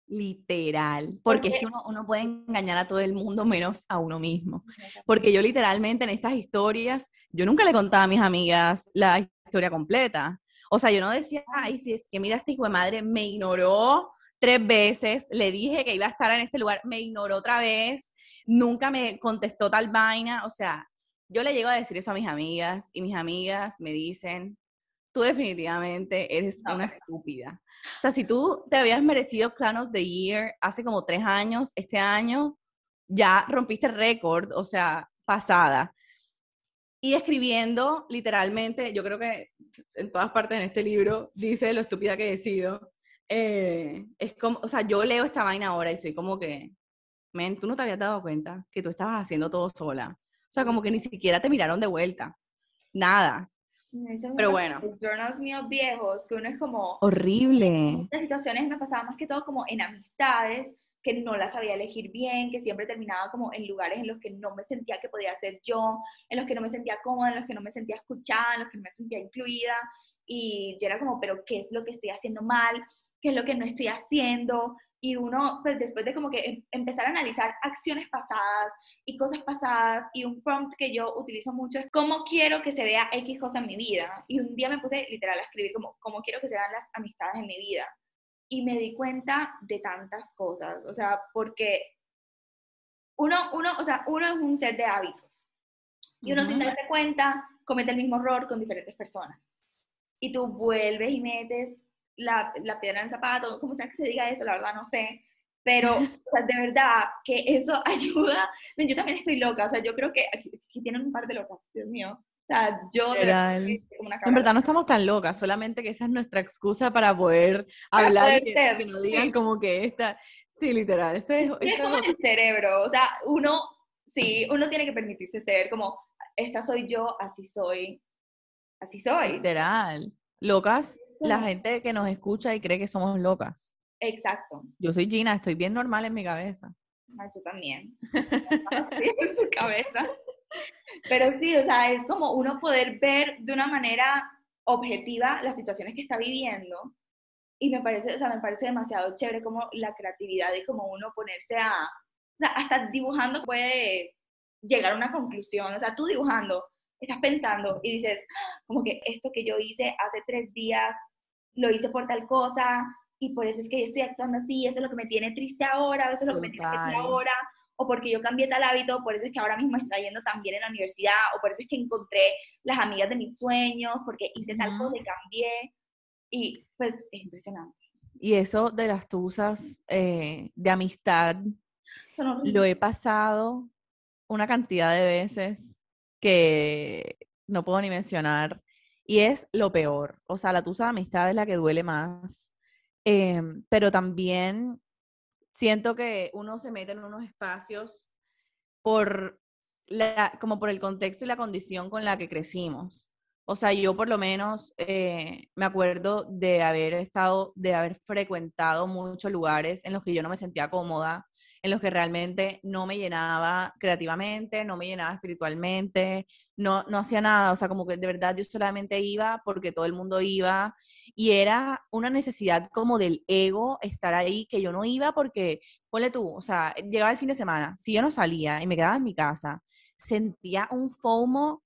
Literal, porque es que uno, uno, puede engañar a todo el mundo menos a uno mismo. Porque yo literalmente en estas historias, yo nunca le contaba a mis amigas la historia completa. O sea, yo no decía, ay, si es que mira, este hijo de madre me ignoró tres veces, le dije que iba a estar en este lugar, me ignoró otra vez, nunca me contestó tal vaina. O sea, yo le llego a decir eso a mis amigas y mis amigas me dicen, tú definitivamente eres una estúpida. O sea, si tú te habías merecido Clan of the Year hace como tres años, este año ya rompiste récord, o sea, pasada. Y escribiendo, literalmente, yo creo que en todas partes en este libro dice lo estúpida que he sido. Eh, es como, o sea, yo leo esta vaina ahora y soy como que, men, tú no te habías dado cuenta que tú estabas haciendo todo sola. O sea, como que ni siquiera te miraron de vuelta. Nada. Pero bueno. Journals míos viejos, que uno es como... Horrible. Estas situaciones me pasaba más que todo como en amistades, que no las sabía elegir bien, que siempre terminaba como en lugares en los que no me sentía que podía ser yo, en los que no me sentía cómoda, en los que no me sentía escuchada, en los que no me sentía incluida. Y yo era como, pero ¿qué es lo que estoy haciendo mal? ¿Qué es lo que no estoy haciendo? Y uno, pues después de como que em, empezar a analizar acciones pasadas y cosas pasadas, y un prompt que yo utilizo mucho es cómo quiero que se vea X cosa en mi vida. Y un día me puse literal a escribir como cómo quiero que se vean las amistades en mi vida. Y me di cuenta de tantas cosas, o sea, porque uno, uno, o sea, uno es un ser de hábitos. Y uno sin darse cuenta comete el mismo error con diferentes personas. Y tú vuelves y metes la, la piedra en el zapato, como sea que se diga eso, la verdad no sé, pero de verdad que eso ayuda. Yo también estoy loca, o sea, yo creo que aquí, tienen un par de locas, Dios mío. O sea, yo en verdad no estamos tan locas, solamente que esa es nuestra excusa para poder hablar y que, nos digan como que esta, Sí, literal. Ese es, como el cerebro, o sea, uno, sí, uno tiene que permitirse ser como, esta soy yo, así soy, así soy. Literal. Locas, la gente que nos escucha y cree que somos locas. Exacto. Yo soy Gina, estoy bien normal en mi cabeza. Ah, yo también. en su cabeza. Pero sí, o sea, es como uno poder ver de una manera objetiva las situaciones que está viviendo. Y me parece, o sea, me parece demasiado chévere como la creatividad y como uno ponerse a, o sea, hasta dibujando puede llegar a una conclusión. O sea, tú dibujando, estás pensando y dices, ah, como que esto que yo hice hace tres días, lo hice por tal cosa, y por eso es que yo estoy actuando así, eso es lo que me tiene triste ahora, eso es lo que me tiene triste ahora, o porque yo cambié tal hábito, por eso es que ahora mismo está yendo tan bien en la universidad, o por eso es que encontré las amigas de mis sueños, porque hice tal cosa y cambié. Y pues es impresionante. Y eso de las tusas eh, de amistad, lo he pasado una cantidad de veces que no puedo ni mencionar. Y es lo peor. O sea, la tusa de amistad es la que duele más. Em, pero también siento que uno se mete en unos espacios por la, como por el contexto y la condición con la que crecimos. O sea, yo por lo menos eh, me acuerdo de haber estado, de haber frecuentado muchos lugares en los que yo no me sentía cómoda, en los que realmente no me llenaba creativamente, no me llenaba espiritualmente, no, no hacía nada, o sea, como que de verdad yo solamente iba porque todo el mundo iba y era una necesidad como del ego estar ahí, que yo no iba porque, ponle tú, o sea, llegaba el fin de semana, si yo no salía y me quedaba en mi casa, sentía un FOMO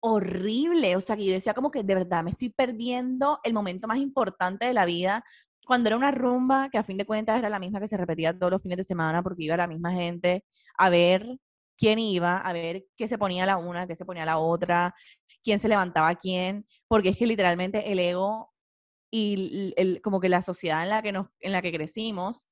horrible, o sea, que yo decía como que de verdad me estoy perdiendo el momento más importante de la vida, cuando era una rumba que a fin de cuentas era la misma que se repetía todos los fines de semana porque iba la misma gente a ver quién iba, a ver qué se ponía la una, qué se ponía la otra, quién se levantaba a quién, porque es que literalmente el ego y el, como que la sociedad en la que, nos, en la que crecimos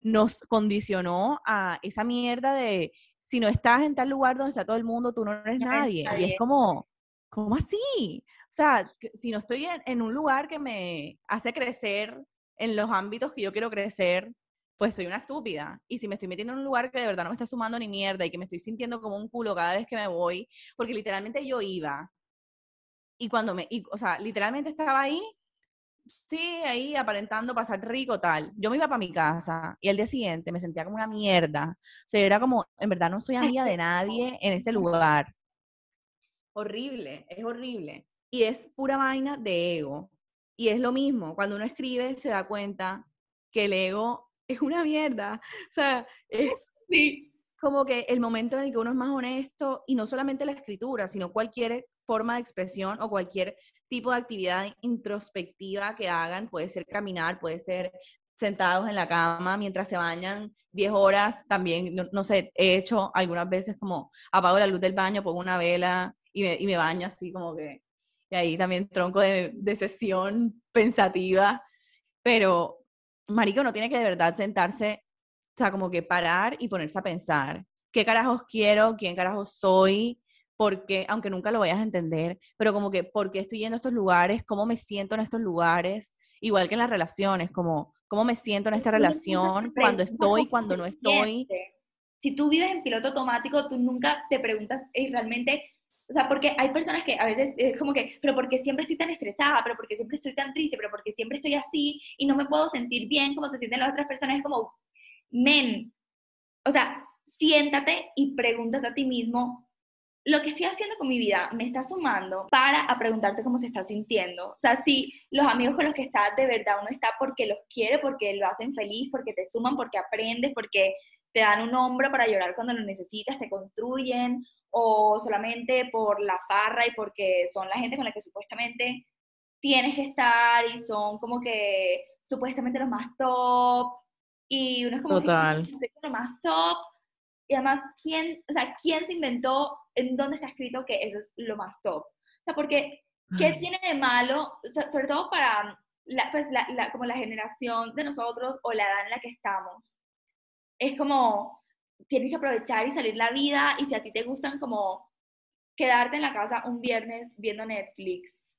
nos condicionó a esa mierda de si no estás en tal lugar donde está todo el mundo, tú no eres nadie. Y es como, ¿cómo así? O sea, si no estoy en, en un lugar que me hace crecer en los ámbitos que yo quiero crecer, pues soy una estúpida. Y si me estoy metiendo en un lugar que de verdad no me está sumando ni mierda y que me estoy sintiendo como un culo cada vez que me voy, porque literalmente yo iba. Y cuando me, o sea, literalmente estaba ahí, sí, ahí aparentando pasar rico, tal. Yo me iba para mi casa y el día siguiente me sentía como una mierda. O sea, era como, en verdad no soy amiga de nadie en ese lugar. Horrible, es horrible. Y es pura vaina de ego. Y es lo mismo, cuando uno escribe se da cuenta que el ego es una mierda. O sea, es como que el momento en el que uno es más honesto y no solamente la escritura, sino cualquier forma de expresión o cualquier tipo de actividad introspectiva que hagan, puede ser caminar, puede ser sentados en la cama mientras se bañan 10 horas, también, no, sé, he hecho algunas veces como apago la luz del baño, pongo una vela y me, y me baño así como que y ahí también tronco de, de sesión pensativa, pero Marico no tiene que de verdad sentarse, o sea, como que parar y ponerse a pensar, ¿qué carajos quiero? ¿Quién carajos soy? porque aunque nunca lo vayas a entender, pero como que, ¿por qué estoy yendo a estos lugares? ¿Cómo me siento en estos lugares? Igual que en las relaciones, como, ¿cómo me siento en esta relación? Cuando estoy, cuando no estoy. Si tú vives en piloto automático, tú nunca te preguntas, ¿es realmente o sea, porque hay personas que a veces es como que, pero porque siempre estoy tan estresada, pero porque siempre estoy tan triste, pero porque siempre estoy así y no me puedo sentir bien como se sienten las otras personas. Es como, men, o sea, siéntate y pregúntate a ti mismo, lo que estoy haciendo con mi vida me está sumando para a preguntarse cómo se está sintiendo. O sea, si los amigos con los que estás de verdad uno está porque los quiere, porque lo hacen feliz, porque te suman, porque aprendes, porque te dan un hombro para llorar cuando lo necesitas, te construyen, o solamente por la farra y porque son la gente con la que supuestamente tienes que estar y son como que supuestamente los más top y uno es como Total. que lo más top y además quién, o sea, quién se inventó en dónde está escrito que eso es lo más top. O sea, porque ¿qué tiene de malo, sobre todo para la, pues, la, como la generación de nosotros o la edad en la que estamos? Es como tienes que aprovechar y salir la vida y si a ti te gustan como quedarte en la casa un viernes viendo Netflix.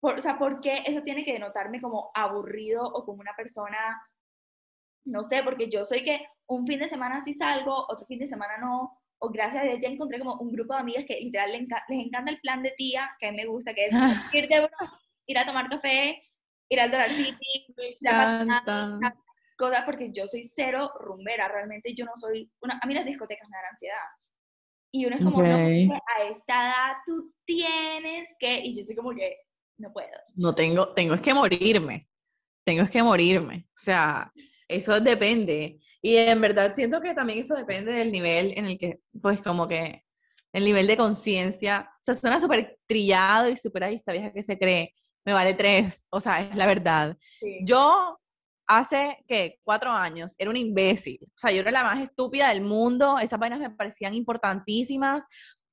o sea, ¿por qué eso tiene que denotarme como aburrido o como una persona no sé, porque yo soy que un fin de semana sí salgo, otro fin de semana no, o gracias a Dios ya encontré como un grupo de amigas que literal les, encanta el plan de tía, que a mí me gusta, que es ir, de, ir a tomar café, ir al Dollar City, la cosas, porque yo soy cero rumbera, realmente yo no soy, una, a mí las discotecas me dan ansiedad. Y uno es como, no, a esta edad tú tienes que, y yo soy como que, no puedo. No tengo, tengo es que morirme, tengo es que morirme, o sea, eso depende. Y en verdad siento que también eso depende del nivel en el que, pues como que, el nivel de conciencia, o sea, suena súper trillado y súper ahí esta vieja que se cree, me vale tres, o sea, es la verdad. Yo hace, ¿qué? Cuatro años, era un imbécil. O sea, yo era la más estúpida del mundo. Esas vainas me parecían importantísimas.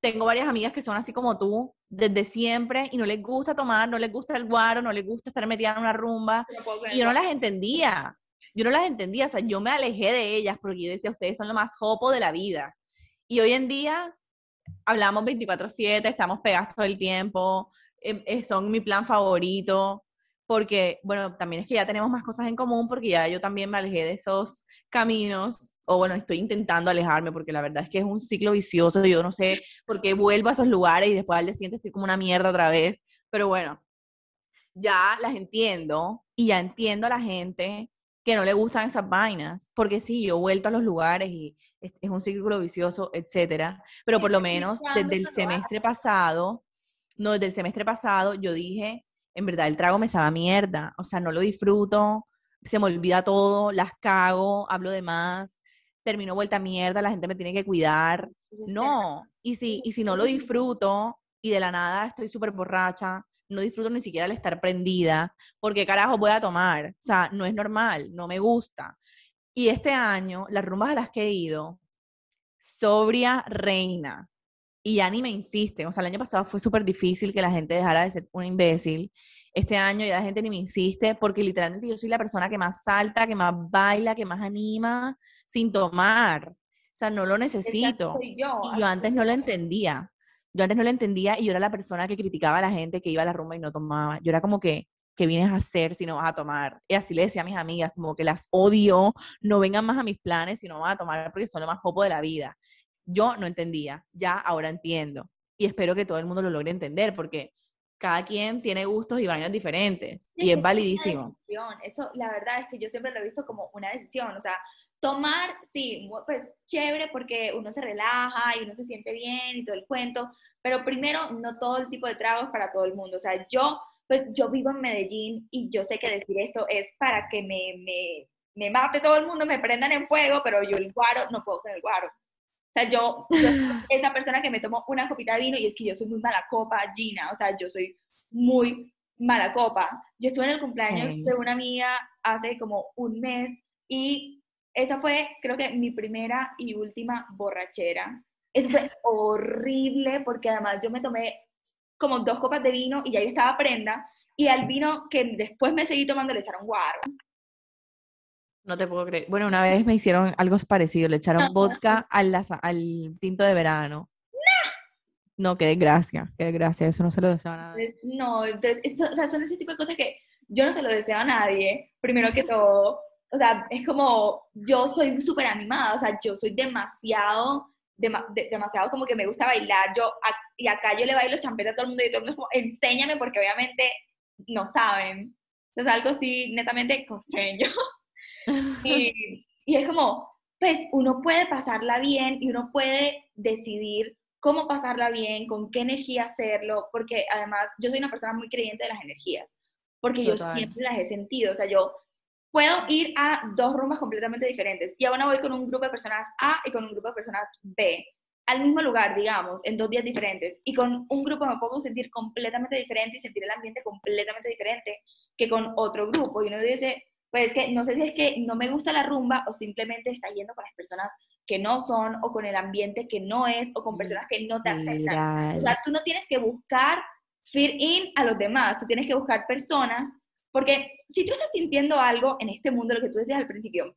Tengo varias amigas que son así como tú, desde siempre, y no les gusta tomar, no les gusta el guaro, no les gusta estar metida en una rumba. y yo no las entendía. Yo no las entendía. O sea, yo me alejé de ellas porque yo decía, ustedes son lo más jopo de la vida. Y hoy en día hablamos 24/7, estamos pegados todo el tiempo, em, eh, son mi plan favorito porque, bueno, también es que ya tenemos más cosas en común porque ya yo también me alejé de esos caminos, o bueno, estoy intentando alejarme porque la verdad es que es un ciclo vicioso, yo no sé por qué vuelvo a esos lugares y después al día siguiente estoy como una mierda otra vez, pero bueno, ya las entiendo y ya entiendo a la gente que no le gustan esas vainas, porque sí, yo he vuelto a los lugares y es, es un círculo vicioso, etcétera, pero por lo menos desde el semestre pasado, no, desde el semestre pasado yo dije, en verdad el trago me sabe a mierda, o sea, no lo disfruto, se me olvida todo, las cago, hablo de más, termino vuelta a mierda, la gente me tiene que cuidar. No, y si, y si no lo disfruto y de la nada estoy súper borracha, no disfruto ni siquiera el estar prendida, porque carajo voy a tomar, o sea, no es normal, no me gusta. Y este año, las rumbas a las que he ido, sobria reina, y ya ni me insiste. O sea, el año pasado fue súper difícil que la gente dejara de ser un imbécil. Este año ya la gente ni me insiste porque literalmente yo soy la persona que más salta, que más baila, que más anima sin tomar. O sea, no lo necesito. yo, y yo antes no lo entendía. Yo antes no lo entendía y yo era la persona que criticaba a la gente que iba a la rumba y no tomaba. Yo era como que, ¿qué vienes a hacer si no vas a tomar? Y así le decía a mis amigas, como que las odio, no vengan más a mis planes si no van a tomar porque son lo más popo de la vida yo no entendía, ya ahora entiendo. Y espero que todo el mundo lo logre entender, porque cada quien tiene gustos y vainas diferentes, y es validísimo. Eso, la verdad es que yo siempre lo he visto como una decisión, o sea, tomar, sí, pues chévere porque uno se relaja y uno se siente bien y todo el cuento, pero primero, no todo el tipo de tragos para todo el mundo, o sea, yo, pues yo vivo en Medellín y yo sé que decir esto es para que me, me, me mate todo el mundo, me prendan en fuego, pero yo el guaro, no puedo con el guaro. O sea, yo, esa persona que me tomo una copita de vino y es que yo soy muy mala copa, Gina, o sea, yo soy muy mala copa. Yo estuve en el cumpleaños de una amiga hace como un mes y esa fue, creo que, mi primera y última borrachera. Eso fue horrible porque además yo me tomé como dos copas de vino y ya yo estaba prenda y al vino que después me seguí tomando le echaron guaro. No te puedo creer. Bueno, una vez me hicieron algo parecido, le echaron vodka al, al tinto de verano. No, qué desgracia, qué desgracia, eso no se lo deseo a nadie. No, o sea, son ese tipo de cosas que yo no se lo deseo a nadie, primero que todo. O sea, es como, yo soy súper animada, o sea, yo soy demasiado, demasiado como que me gusta bailar. Yo, y acá yo le bailo champeta a todo el mundo y todo el mundo como, enséñame porque obviamente no saben. O sea, es algo así netamente costeño. Y, y es como, pues uno puede pasarla bien y uno puede decidir cómo pasarla bien, con qué energía hacerlo, porque además yo soy una persona muy creyente de las energías, porque yo siempre las he sentido, o sea, yo puedo ir a dos rumbas completamente diferentes y ahora voy con un grupo de personas A y con un grupo de personas B al mismo lugar, digamos, en dos días diferentes, y con un grupo me puedo sentir completamente diferente y sentir el ambiente completamente diferente que con otro grupo. Y uno dice, pues es que no sé si es que no me gusta la rumba o simplemente está yendo con las personas que no son o con el ambiente que no es o con personas que no te aceptan. O sea, tú no tienes que buscar fit in a los demás, tú tienes que buscar personas, porque si tú estás sintiendo algo en este mundo, lo que tú decías al principio,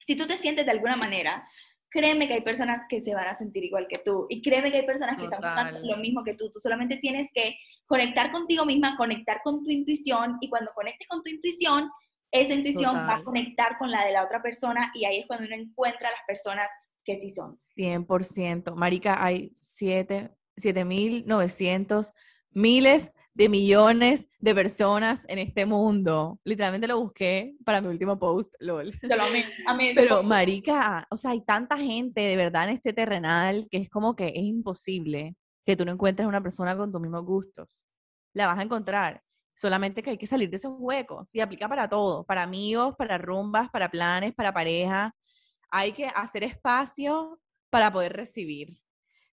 si tú te sientes de alguna manera, créeme que hay personas que se van a sentir igual que tú y créeme que hay personas que están buscando lo mismo que tú. Tú solamente tienes que conectar contigo misma, conectar con tu intuición y cuando conectes con tu intuición, esa intuición va a conectar con la de la otra persona y ahí es cuando uno encuentra a las personas que sí son. 100%. Marica, hay 7.900 miles de millones de personas en este mundo. Literalmente lo busqué para mi último post, lol. Yo lo amé, Pero, marica, o sea, hay tanta gente de verdad en este terrenal que es como que es imposible que tú no encuentres una persona con tus mismos gustos. La vas a encontrar. Solamente que hay que salir de esos huecos. Y aplica para todo, para amigos, para rumbas, para planes, para pareja. Hay que hacer espacio para poder recibir.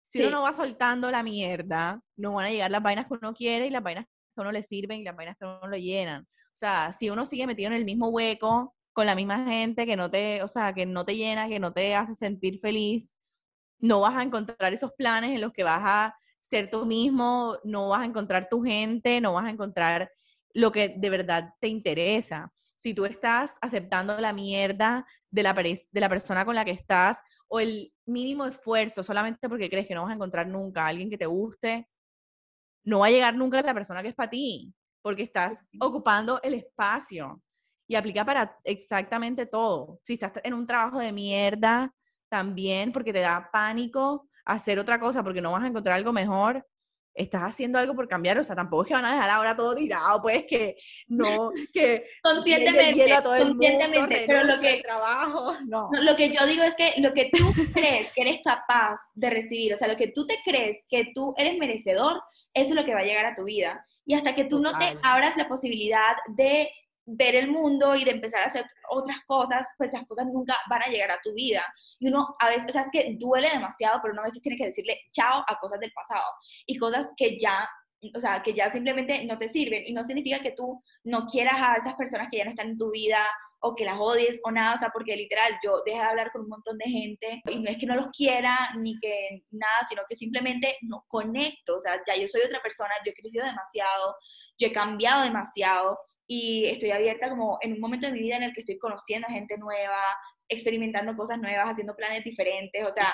Si uno no va soltando la mierda, no van a llegar las vainas que uno quiere y las vainas que uno le sirven y las vainas que uno lo llenan. O sea, si uno sigue metido en el mismo hueco, con la misma gente que no te, o sea, que no te llena, que no te hace sentir feliz, no vas a encontrar esos planes en los que vas a ser tú mismo, no vas a encontrar tu gente, no vas a encontrar lo que de verdad te interesa. Si tú estás aceptando la mierda de la, de la persona con la que estás o el mínimo esfuerzo solamente porque crees que no vas a encontrar nunca a alguien que te guste, no va a llegar nunca la persona que es para ti, porque estás ocupando el espacio. Y aplica para exactamente todo. Si estás en un trabajo de mierda, también porque te da pánico hacer otra cosa porque no vas a encontrar algo mejor, estás haciendo algo por cambiar, o sea, tampoco es que van a dejar ahora todo tirado, pues que no, que conscientemente, conscientemente, pero lo que trabajo, no. Lo que yo digo es que lo que tú crees que eres capaz de recibir, o sea, lo que tú te crees que tú eres merecedor, eso es lo que va a llegar a tu vida. Y hasta que tú no te abras la posibilidad de ver el mundo y de empezar a hacer otras cosas, pues las cosas nunca van a llegar a tu vida. Y uno a veces, o sea, es que duele demasiado, pero uno a veces tiene que decirle chao a cosas del pasado y cosas que ya, o sea, que ya simplemente no te sirven. Y no significa que tú no quieras a esas personas que ya no están en tu vida o que las odies o nada, o sea, porque literal yo dejé de hablar con un montón de gente y no es que no los quiera ni que nada, sino que simplemente no conecto, o sea, ya yo soy otra persona, yo he crecido demasiado, yo he cambiado demasiado y estoy abierta como en un momento de mi vida en el que estoy conociendo a gente nueva, experimentando cosas nuevas, haciendo planes diferentes, o sea,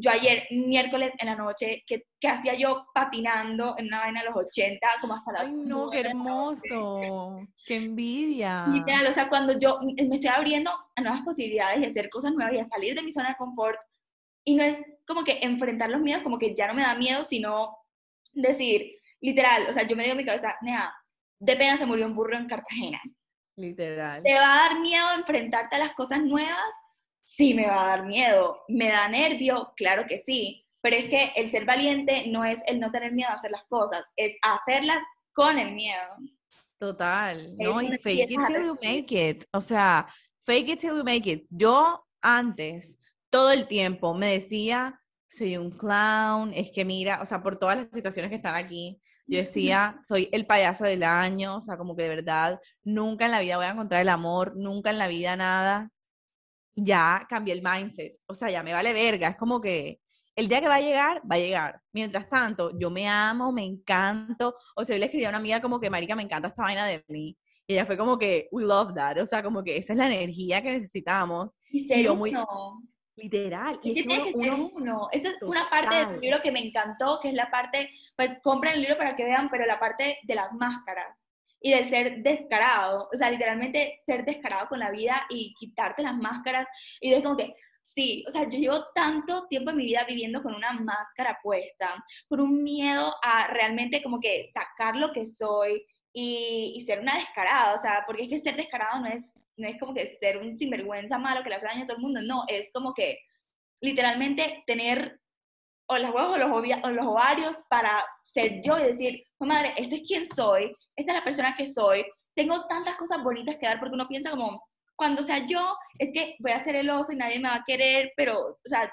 yo ayer, miércoles en la noche, ¿qué, hacía yo patinando en una vaina de los 80, como hasta las ¡Ay, no, qué hermoso! ¡Qué envidia! Literal, o sea, cuando yo me estoy abriendo a nuevas posibilidades y hacer cosas nuevas y a salir de mi zona de confort, y no es como que enfrentar los miedos, como que ya no me da miedo, sino decir, literal, o sea, yo me digo en mi cabeza, nea, de pena se murió un burro en Cartagena. Literal. ¿Te va a dar miedo enfrentarte a las cosas nuevas? Sí, me va a dar miedo. ¿Me da nervio? Claro que sí. Pero es que el ser valiente no es el no tener miedo a hacer las cosas, es hacerlas con el miedo. Total. no, y fake it till you make it. O sea, fake it till you make it. Yo antes, todo el tiempo, me decía, soy un clown, es que mira, o sea, por todas las situaciones que están aquí, yo decía, soy el payaso del año, o sea, como que de verdad, nunca en la vida voy a encontrar el amor, nunca en la vida nada. Ya cambié el mindset, o sea, ya me vale verga, es como que el día que va a llegar, va a llegar. Mientras tanto, yo me amo, me encanto, o sea, yo le escribí a una amiga como que, marica, me encanta esta vaina de mí. Y ella fue como que, we love that, o sea, como que esa es la energía que necesitamos. Y, yo muy... Literal. Y, tiene que ser uno. Esa es una parte del libro que me encantó, que es la parte, pues compren el libro para que vean, pero la parte de las máscaras y del ser descarado, o sea, literalmente ser descarado con la vida y quitarte las máscaras y de como que, sí, o sea, yo llevo tanto tiempo en mi vida viviendo con una máscara puesta, con un miedo a realmente como que sacar lo que soy y, ser una descarada, o sea, porque es que ser descarado no es, no es como que ser un sinvergüenza malo que le hace daño a todo el mundo, no, es como que literalmente tener o los huevos o los, o los ovarios para ser yo y decir, pues madre, esto es quien soy, esta es la persona que soy, tengo tantas cosas bonitas que dar porque uno piensa como, cuando sea yo, es que voy a ser el oso y nadie me va a querer, pero, o sea,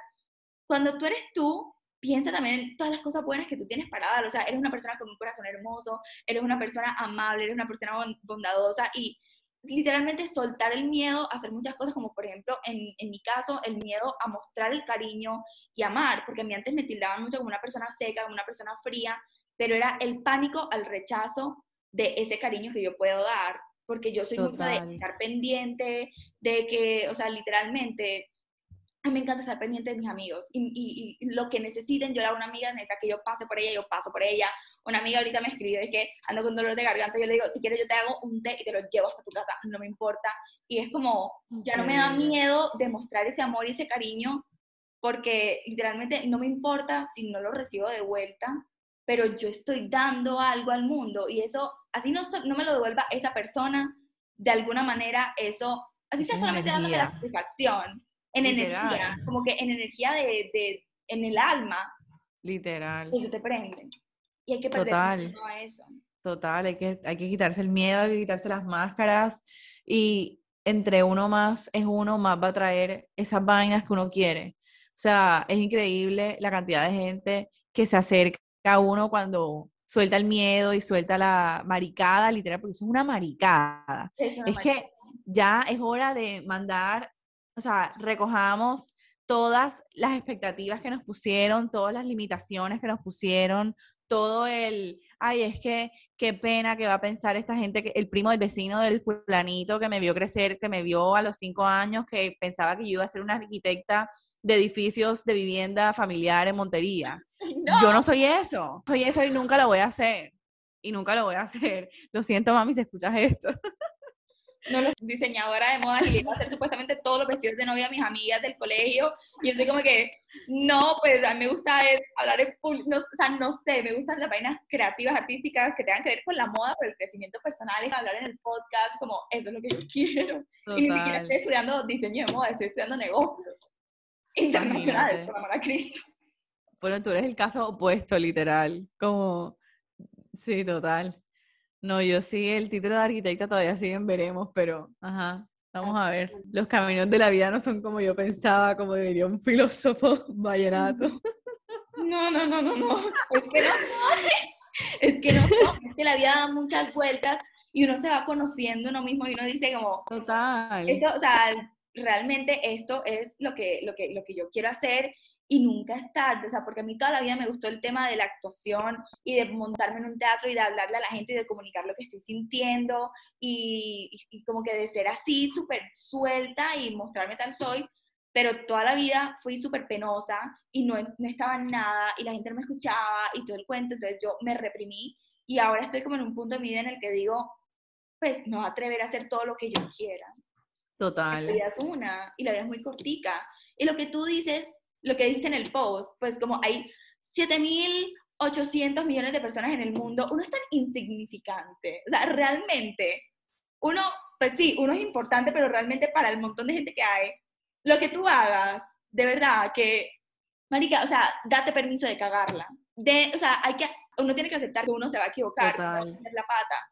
cuando tú eres tú, piensa también en todas las cosas buenas que tú tienes para dar. O sea, eres una persona con un corazón hermoso, eres una persona amable, eres una persona bondadosa y literalmente soltar el miedo a hacer muchas cosas, como por ejemplo, en, en, mi caso, el miedo a mostrar el cariño y amar, porque a mí antes me tildaban mucho como una persona seca, como una persona fría, pero era el pánico al rechazo de ese cariño que yo puedo dar, porque yo soy mucho de estar pendiente, de que, o sea, literalmente a mí me encanta estar pendiente de mis amigos y, y, lo que necesiten, yo le hago una amiga neta que yo pase por ella, yo paso por ella. Una amiga ahorita me escribió, es que ando con dolor de garganta, yo le digo, si quieres yo te hago un té y te lo llevo hasta tu casa, no me importa. Y es como, ya no me da miedo demostrar ese amor y ese cariño, porque literalmente no me importa si no lo recibo de vuelta, pero yo estoy dando algo al mundo y eso, así no, no me lo devuelva esa persona, de alguna manera eso, así sea solamente dándome la satisfacción en energía, como que en energía de, de, en el alma. Literal. Eso te prende. Y hay que perder Total. a eso. Total, hay que, hay que quitarse el miedo, hay que quitarse las máscaras y entre uno más es uno, más va a traer esas vainas que uno quiere. O sea, es increíble la cantidad de gente que se acerca a uno cuando suelta el miedo y suelta la maricada, literal, porque eso es una maricada. Es, es que ya es hora de mandar o sea, recojamos todas las expectativas que nos pusieron, todas las limitaciones que nos pusieron, todo el, ay, es que qué pena que va a pensar esta gente, que el primo del vecino del fulanito que me vio crecer, que me vio a los cinco años, que pensaba que yo iba a ser una arquitecta de edificios de vivienda familiar en Montería. Yo no soy eso, soy eso y nunca lo voy a hacer. Y nunca lo voy a hacer. Lo siento, mami, si escuchas esto. no los diseñadora de moda y le iba a hacer supuestamente todos los vestidos de novia a mis amigas del colegio. Y yo soy como que, no, pues a mí me gusta hablar en público, no, o sea, no sé, me gustan las vainas creativas, artísticas que tengan que ver con la moda, pero el crecimiento personal es hablar en el podcast, como eso es lo que yo quiero. Y ni siquiera estoy estudiando diseño de moda, estoy estudiando negocios internacionales, por amor a Cristo. Bueno, tú eres el caso opuesto, literal, como, sí, total. No, yo sí, el título de arquitecta todavía siguen veremos, pero, ajá, vamos a ver. Los caminos de la vida no son como yo pensaba, como diría un filósofo vallenato. No, no, no, no, no. Es que no, es que no, es que la vida da muchas vueltas y uno se va conociendo uno mismo y uno dice como, total. Esto, o sea, realmente esto es lo que, lo que, lo que yo quiero hacer y nunca es tarde, o sea, porque a mí toda la vida me gustó el tema de la actuación y de montarme en un teatro y de hablarle a la gente y de comunicar lo que estoy sintiendo y, y, como que de ser así súper suelta y mostrarme tal soy, pero toda la vida fui súper penosa y no, no estaba en nada y la gente no me escuchaba y todo el cuento, entonces yo me reprimí y ahora estoy como en un punto de mi vida en el que digo, pues no atrever a hacer todo lo que yo quiera. Total. La vida es una y la vida es muy cortica. Y lo que tú dices lo que dijiste en el post, pues como hay 7.800 millones de personas en el mundo, uno es tan insignificante. O sea, realmente, uno, pues sí, uno es importante, pero realmente para el montón de gente que hay, lo que tú hagas, de verdad, que, marica, o sea, date permiso de cagarla. De, o sea, hay que, uno tiene que aceptar que uno se va a equivocar, va a la pata.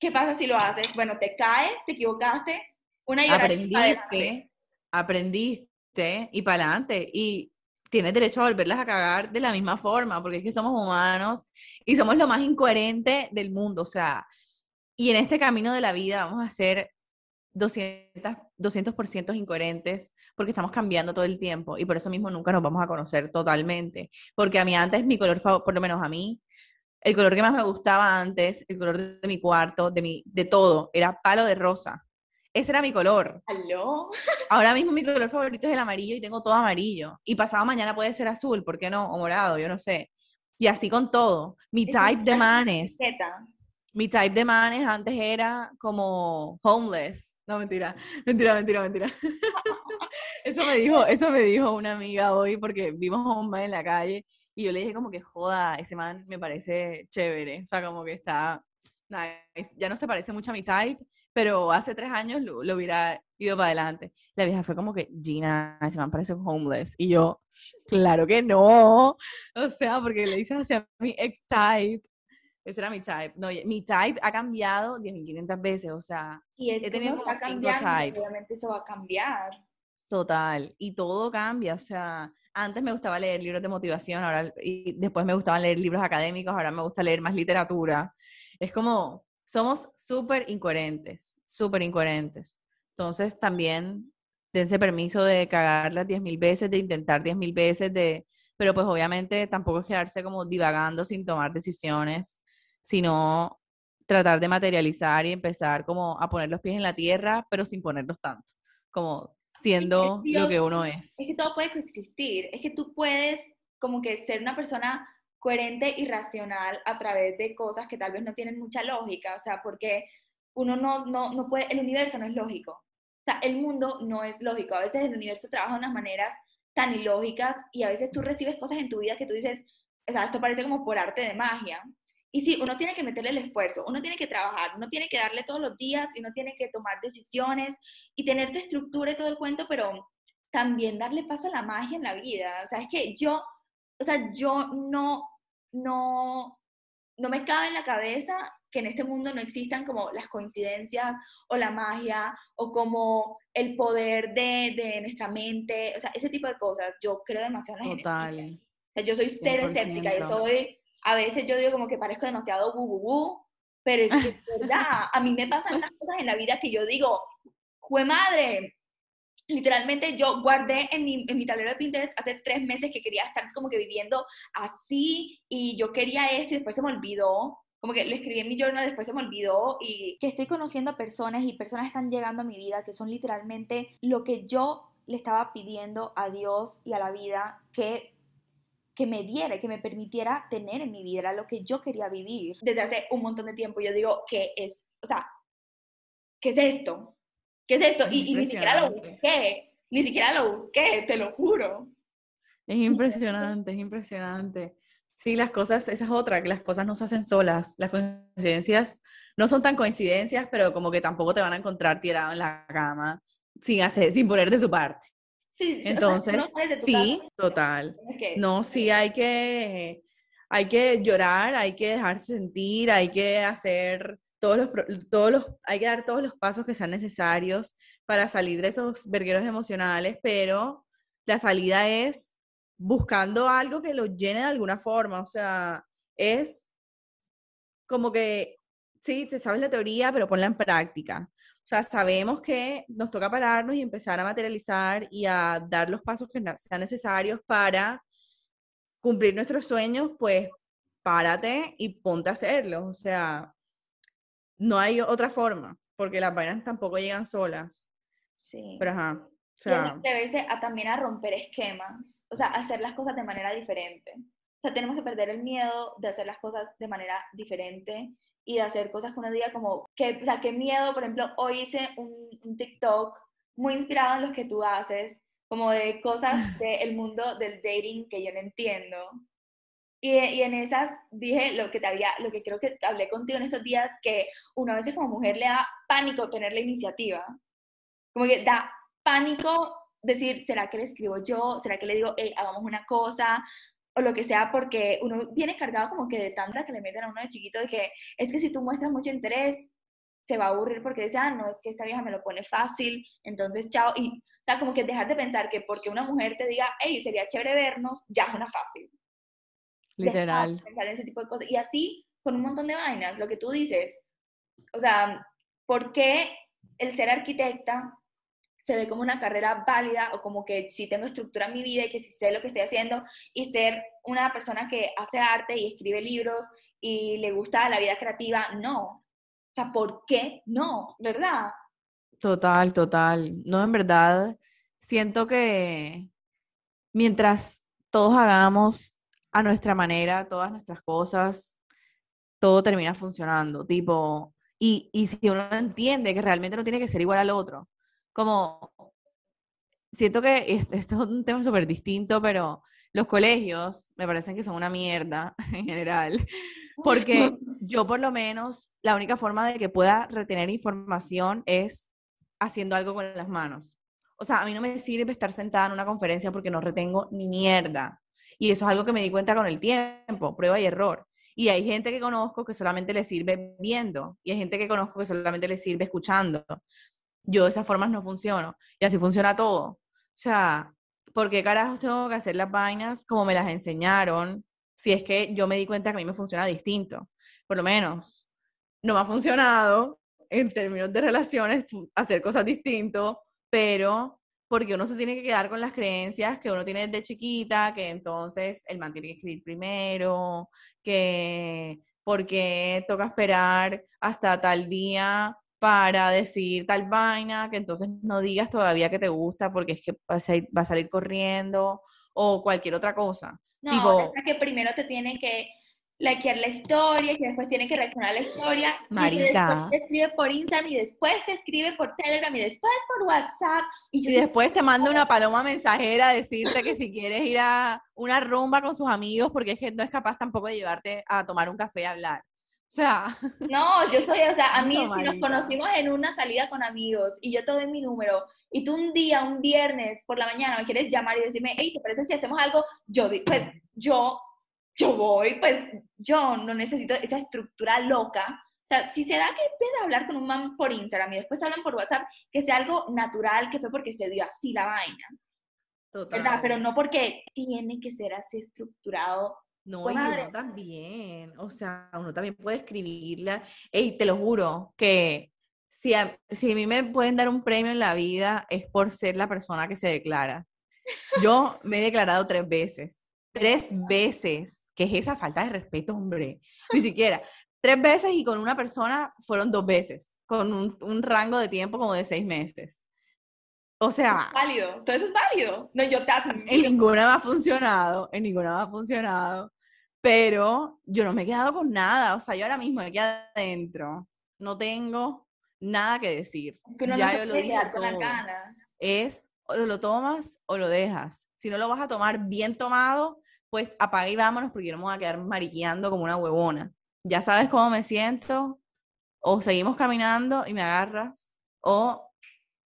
¿Qué pasa si lo haces? Bueno, te caes, te equivocaste, una y Aprendiste, aprendiste y para adelante. Y tienes derecho a volverlas a cagar de la misma forma, porque es que somos humanos y somos lo más incoherente del mundo. O sea, y en este camino de la vida vamos a ser 200%, 200 incoherentes porque estamos cambiando todo el tiempo y por eso mismo nunca nos vamos a conocer totalmente. Porque a mí antes mi color por lo menos a mí, el color que más me gustaba antes, el color de mi cuarto, de, mi, de todo, era palo de rosa. Ese era mi color. ¿Aló? Ahora mismo mi color favorito es el amarillo y tengo todo amarillo. Y pasado mañana puede ser azul, ¿por qué no? O morado, yo no sé. Y así con todo. Mi type de manes. Mi type de manes antes era como homeless. No, mentira. Mentira, mentira, mentira. eso me dijo, eso me dijo una amiga hoy porque vimos a un man en la calle y yo le dije como que joda, ese man me parece chévere. O sea, como que está ya no se parece mucho a mi type pero hace tres años lo, hubiera ido para adelante. La vieja fue como que, Gina, se me parece homeless. Y yo, claro que no. O sea, porque le dices hacia mi ex-type. Ese era mi type. No, mi type ha cambiado 10.500 veces, o sea, y he tenido como cinco types. Obviamente eso va a cambiar. Total, y todo cambia, o sea, antes me gustaba leer libros de motivación, ahora y después me gustaban leer libros académicos, ahora me gusta leer más literatura. Es como somos súper incoherentes, súper incoherentes. Entonces también dense permiso de cagarlas diez mil veces, de intentar diez mil veces, de, pero pues obviamente tampoco es quedarse como divagando sin tomar decisiones, sino tratar de materializar y empezar como a poner los pies en la tierra, pero sin ponerlos tanto. Como siendo lo que uno es. Es que todo puede coexistir, es que tú puedes como que ser una persona coherente y racional a través de cosas que tal vez no tienen mucha lógica, o sea, porque uno no, no, no puede, el universo no es lógico, o sea, el mundo no es lógico, a veces el universo trabaja de unas maneras tan ilógicas y a veces tú recibes cosas en tu vida que tú dices, o sea, esto parece como por arte de magia. Y sí, uno tiene que meterle el esfuerzo, uno tiene que trabajar, uno tiene que darle todos los días y uno tiene que tomar decisiones y tener tu estructura y todo el cuento, pero también darle paso a la magia en la vida. O sea, es que yo, o sea, yo no, no, no me cabe en la cabeza que en este mundo no existan como las coincidencias o la magia o como el poder de, de nuestra mente, o sea, ese tipo de cosas. Yo creo demasiado en la Total. O sea, yo soy ser escéptica, yo soy, a veces yo digo como que parezco demasiado bu, bu, bu pero es que verdad, a mí me pasan unas cosas en la vida que yo digo, ¡jue madre! Literalmente yo guardé en mi, en mi tablero de Pinterest hace tres meses que quería estar como que viviendo así y yo quería esto y después se me olvidó. Como que lo escribí en mi journal, después se me olvidó y que estoy conociendo a personas y personas están llegando a mi vida que son literalmente lo que yo le estaba pidiendo a Dios y a la vida que que me diera, que me permitiera tener en mi vida, era lo que yo quería vivir. Desde hace un montón de tiempo yo digo, ¿qué es? O sea, ¿qué es esto? ¿Qué es esto? Y, ni siquiera lo busqué, ni siquiera lo busqué, te lo juro. Es impresionante, es impresionante. Sí, las cosas, esa es otra, que las cosas no se hacen solas. Las coincidencias no son tan coincidencias, pero como que tampoco te van a encontrar tirado en la cama sin, hacer, sin poner de su parte. Sí, Entonces, sí, total. No, sí hay que, hay que llorar, hay que dejarse sentir, hay que hacer todos los, todos los, hay que dar todos los pasos que sean necesarios para salir de esos vergueros emocionales, pero la salida es buscando algo que lo llene de alguna forma, o sea, es como que, sí, te sabes la teoría, pero ponla en práctica. O sea, sabemos que nos toca pararnos y empezar a materializar y a dar los pasos que sean necesarios para cumplir nuestros sueños, pues párate y ponte a hacerlo. O sea, no hay otra forma, porque las vainas tampoco llegan solas. Sí. Pero ajá. O sea, a también a romper esquemas, o sea, hacer las cosas de manera diferente. O sea, tenemos que perder el miedo de hacer las cosas de manera diferente y de hacer cosas que uno diga como, que, o sea, qué miedo, por ejemplo, hoy hice un, un TikTok muy inspirado en los que tú haces, como de cosas del mundo del dating que yo no entiendo. Y, en esas dije lo que te había, lo que creo que hablé contigo en estos días, que uno a veces como mujer le da pánico tener la iniciativa. Como que da pánico decir, ¿será que le escribo yo? ¿Será que le digo, hey, hagamos una cosa? O lo que sea, porque uno viene cargado como que de tanta que le meten a uno de chiquito, de que es que si tú muestras mucho interés, se va a aburrir porque dice, ah, no, es que esta vieja me lo pone fácil, entonces chao. Y, o sea, como que dejar de pensar que porque una mujer te diga, hey, sería chévere vernos, ya es una fácil. Literal. ese tipo de cosas. Y así con un montón de vainas, lo que tú dices. O sea, ¿por qué el ser arquitecta se ve como una carrera válida o como que si tengo estructura en mi vida y que si sé lo que estoy haciendo y ser una persona que hace arte y escribe libros y le gusta la vida creativa? No. O sea, ¿por qué no? ¿Verdad? Total, total. No, en verdad, siento que mientras todos hagamos a nuestra manera todas nuestras cosas, todo termina funcionando. Tipo, y, y si uno entiende que realmente no tiene que ser igual al otro, como siento que este, este es un tema súper distinto, pero los colegios me parecen que son una mierda en general, porque yo por lo menos la única forma de que pueda retener información es haciendo algo con las manos. O sea, a mí no me sirve estar sentada en una conferencia porque no retengo ni mierda. Y eso es algo que me di cuenta con el tiempo, prueba y error. Y hay gente que conozco que solamente le sirve viendo, y hay gente que conozco que solamente le sirve escuchando. Yo de esas formas no funciono, y así funciona todo. O sea, ¿por qué carajos tengo que hacer las vainas como me las enseñaron? Si es que yo me di cuenta que a mí me funciona distinto. Por lo menos, no me ha funcionado en términos de relaciones hacer cosas distintas, pero porque uno se tiene que quedar con las creencias que uno tiene desde chiquita, que entonces el man tiene que escribir primero, que porque toca esperar hasta tal día para decir tal vaina, que entonces no digas todavía que te gusta porque es que va a salir, va a salir corriendo o cualquier otra cosa. No, tipo, que primero te tienen que likear la historia, que después tiene que reaccionar a la historia. Marica. Y después te escribe por Instagram y después te escribe por Telegram y después por WhatsApp. Y, después te manda una paloma mensajera a decirte que si quieres ir a una rumba con sus amigos porque es que no es capaz tampoco de llevarte a tomar un café a hablar. O sea. No, yo soy, o sea, a mí si nos conocimos en una salida con amigos y yo te doy mi número y tú un día, un viernes por la mañana me quieres llamar y decirme, hey, ¿te parece si hacemos algo? Yo, pues, yo yo voy, pues yo no necesito esa estructura loca. O sea, si se da que empiezas a hablar con un man por Instagram y después hablan por WhatsApp, que sea algo natural, que fue porque se dio así la vaina. Total. ¿Verdad? Pero no porque tiene que ser así estructurado. No, y uno también, o sea, uno también puede escribirla. Y te lo juro, que si a, si a mí me pueden dar un premio en la vida es por ser la persona que se declara. Yo me he declarado tres veces, tres veces ¿Qué es esa falta de respeto, hombre? Ni siquiera. Tres veces y con una persona fueron dos veces, con un, rango de tiempo como de seis meses. O sea. Es válido. Todo eso es válido. No, yo te En ninguna me ha funcionado. En ninguna me ha funcionado. Pero yo no me he quedado con nada. O sea, yo ahora mismo me quedo adentro. No tengo nada que decir. Es que uno ya no yo lo dije con las ganas. Es o lo tomas o lo dejas. Si no lo vas a tomar bien tomado, pues apaga y vámonos porque yo no me voy a quedar mariqueando como una huevona. Ya sabes cómo me siento, o seguimos caminando y me agarras, o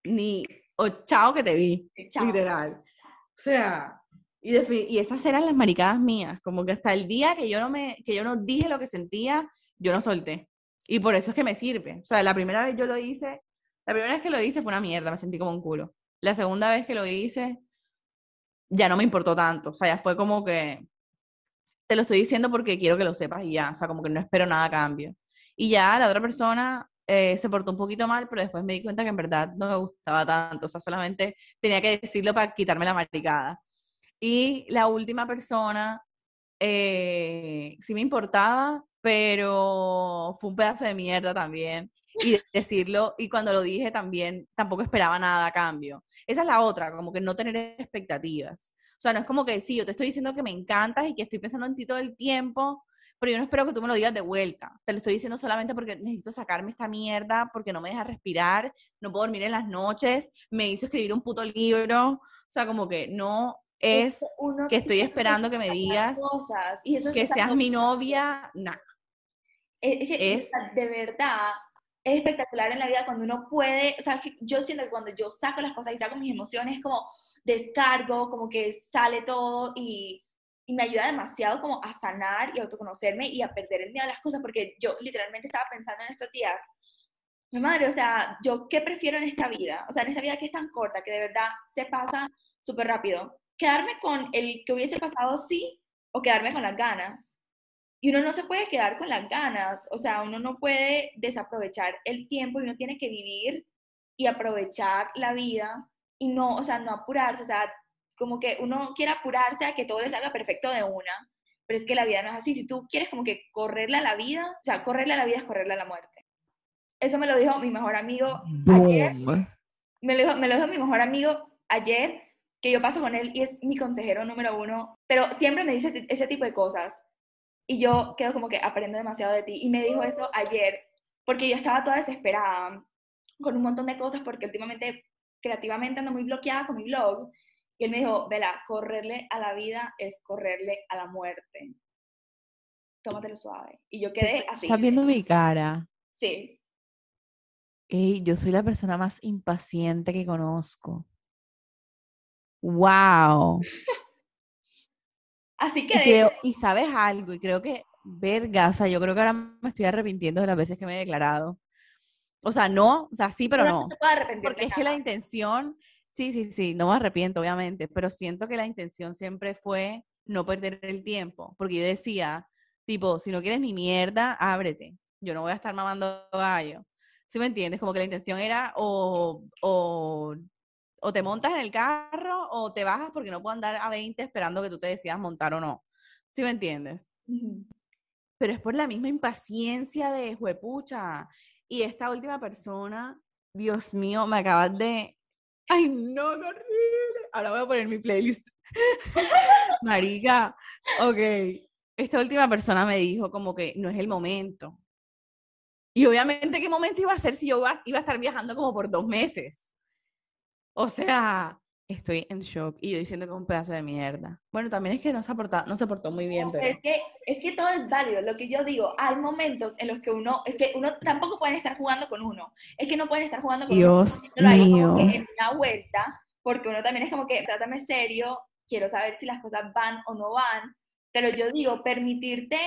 ni, o chao que te vi, literal. O sea, y, y esas eran las maricadas mías, como que hasta el día que yo no me, que yo no dije lo que sentía, yo no solté. Y por eso es que me sirve. O sea, la primera vez yo lo hice, la primera vez que lo hice fue una mierda, me sentí como un culo. La segunda vez que lo hice, ya no me importó tanto, o sea, ya fue como que te lo estoy diciendo porque quiero que lo sepas y ya, o sea, como que no espero nada a cambio. Y ya la otra persona eh, se portó un poquito mal, pero después me di cuenta que en verdad no me gustaba tanto, o sea, solamente tenía que decirlo para quitarme la maricada. Y la última persona eh, sí me importaba, pero fue un pedazo de mierda también. Y decirlo, y cuando lo dije también, tampoco esperaba nada a cambio. Esa es la otra, como que no tener expectativas. O sea, no es como que sí, yo te estoy diciendo que me encantas y que estoy pensando en ti todo el tiempo, pero yo no espero que tú me lo digas de vuelta. Te lo estoy diciendo solamente porque necesito sacarme esta mierda, porque no me deja respirar, no puedo dormir en las noches, me hizo escribir un puto libro. O sea, como que no es que estoy esperando que me digas que seas mi novia, nada. Es, de verdad, es espectacular en la vida cuando uno puede, o sea, yo siento que cuando yo saco las cosas y saco mis emociones, es como descargo, como que sale todo y, y, me ayuda demasiado como a sanar y autoconocerme y a perder el miedo a las cosas, porque yo literalmente estaba pensando en estos días, mi madre, o sea, yo qué prefiero en esta vida, o sea, en esta vida que es tan corta, que de verdad se pasa súper rápido, quedarme con el que hubiese pasado sí o quedarme con las ganas. Y uno no se puede quedar con las ganas, o sea, uno no puede desaprovechar el tiempo y uno tiene que vivir y aprovechar la vida y no, o sea, no apurarse, o sea, como que uno quiere apurarse a que todo le salga perfecto de una, pero es que la vida no es así. Si tú quieres como que correrle a la vida, o sea, correrle a la vida es correrle a la muerte. Eso me lo dijo mi mejor amigo ayer. Me lo, dijo, me lo dijo mi mejor amigo ayer, que yo paso con él y es mi consejero número uno, pero siempre me dice ese tipo de cosas y yo quedo como que aprendo demasiado de ti. Y me dijo eso ayer, porque yo estaba toda desesperada con un montón de cosas, porque últimamente creativamente ando muy bloqueada con mi blog. Y él me dijo, Vela, correrle a la vida es correrle a la muerte. Tómatelo suave. Y yo quedé así. ¿Estás viendo mi cara? Sí. Ey, yo soy la persona más impaciente que conozco. ¡Wow! Así que... Y, sabes algo, y creo que, verga, o sea, yo creo que ahora me estoy arrepintiendo de las veces que me he declarado. O sea, no, o sea, sí, pero no. porque es que la intención, sí, sí, sí, no me arrepiento, obviamente, pero siento que la intención siempre fue no perder el tiempo, porque yo decía, tipo, si no quieres ni mierda, ábrete. Yo no voy a estar mamando gallo. ¿Sí me entiendes? Como que la intención era o, o o te montas en el carro o te bajas porque no puedo andar a 20 esperando que tú te decidas montar o no. ¿Sí me entiendes? Pero es por la misma impaciencia de, juepucha, Y esta última persona, Dios mío, me acabas de... Ay, no, qué horrible. Ahora voy a poner mi playlist. Marica, ok. Esta última persona me dijo como que no es el momento. Y obviamente, ¿qué momento iba a ser si yo iba a estar viajando como por dos meses? O sea, estoy en shock y yo diciendo que es un pedazo de mierda. Bueno, también es que no se, portó, no se portó muy bien, pero... Es que, es que todo es válido. Lo que yo digo, hay momentos en los que uno, es que uno tampoco pueden estar jugando con uno. Es que no pueden estar jugando con Dios uno. mío. en una vuelta, porque uno también es como que, trátame serio, quiero saber si las cosas van o no van. Pero yo digo, permitirte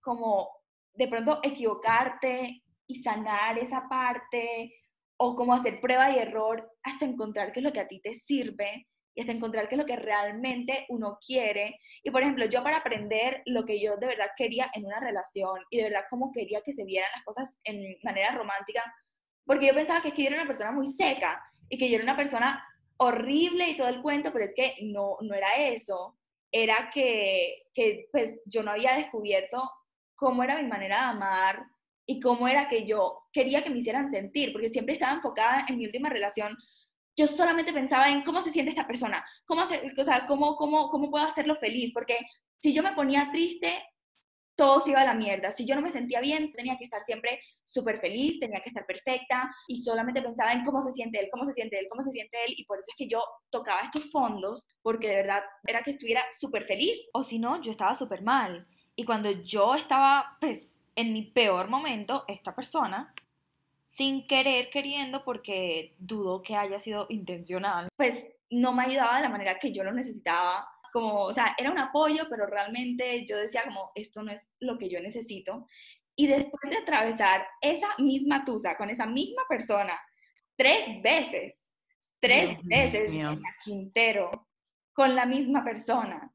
como de pronto equivocarte y sanar esa parte, o como hacer prueba y error hasta encontrar qué es lo que a ti te sirve y hasta encontrar qué es lo que realmente uno quiere. Y por ejemplo, yo para aprender lo que yo de verdad quería en una relación y de verdad cómo quería que se vieran las cosas en manera romántica, porque yo pensaba que, es que yo era una persona muy seca y que yo era una persona horrible y todo el cuento, pero es que no, no era eso, era que, que pues yo no había descubierto cómo era mi manera de amar, y cómo era que yo quería que me hicieran sentir, porque siempre estaba enfocada en mi última relación. Yo solamente pensaba en cómo se siente esta persona, cómo, o sea, cómo, cómo, cómo puedo hacerlo feliz, porque si yo me ponía triste, todo se iba a la mierda. Si yo no me sentía bien, tenía que estar siempre súper feliz, tenía que estar perfecta y solamente pensaba en cómo se siente él, cómo se siente él, cómo se siente él. Y por eso es que yo tocaba estos fondos, porque de verdad era que estuviera súper feliz. O si no, yo estaba súper mal. Y cuando yo estaba, pues, en mi peor momento, esta persona, sin querer, queriendo, porque dudo que haya sido intencional, pues no me ayudaba de la manera que yo lo necesitaba. Como, o sea, era un apoyo, pero realmente yo decía como, esto no es lo que yo necesito. Y después de atravesar esa misma tusa con esa misma persona tres veces, tres veces en Quintero, con la misma persona,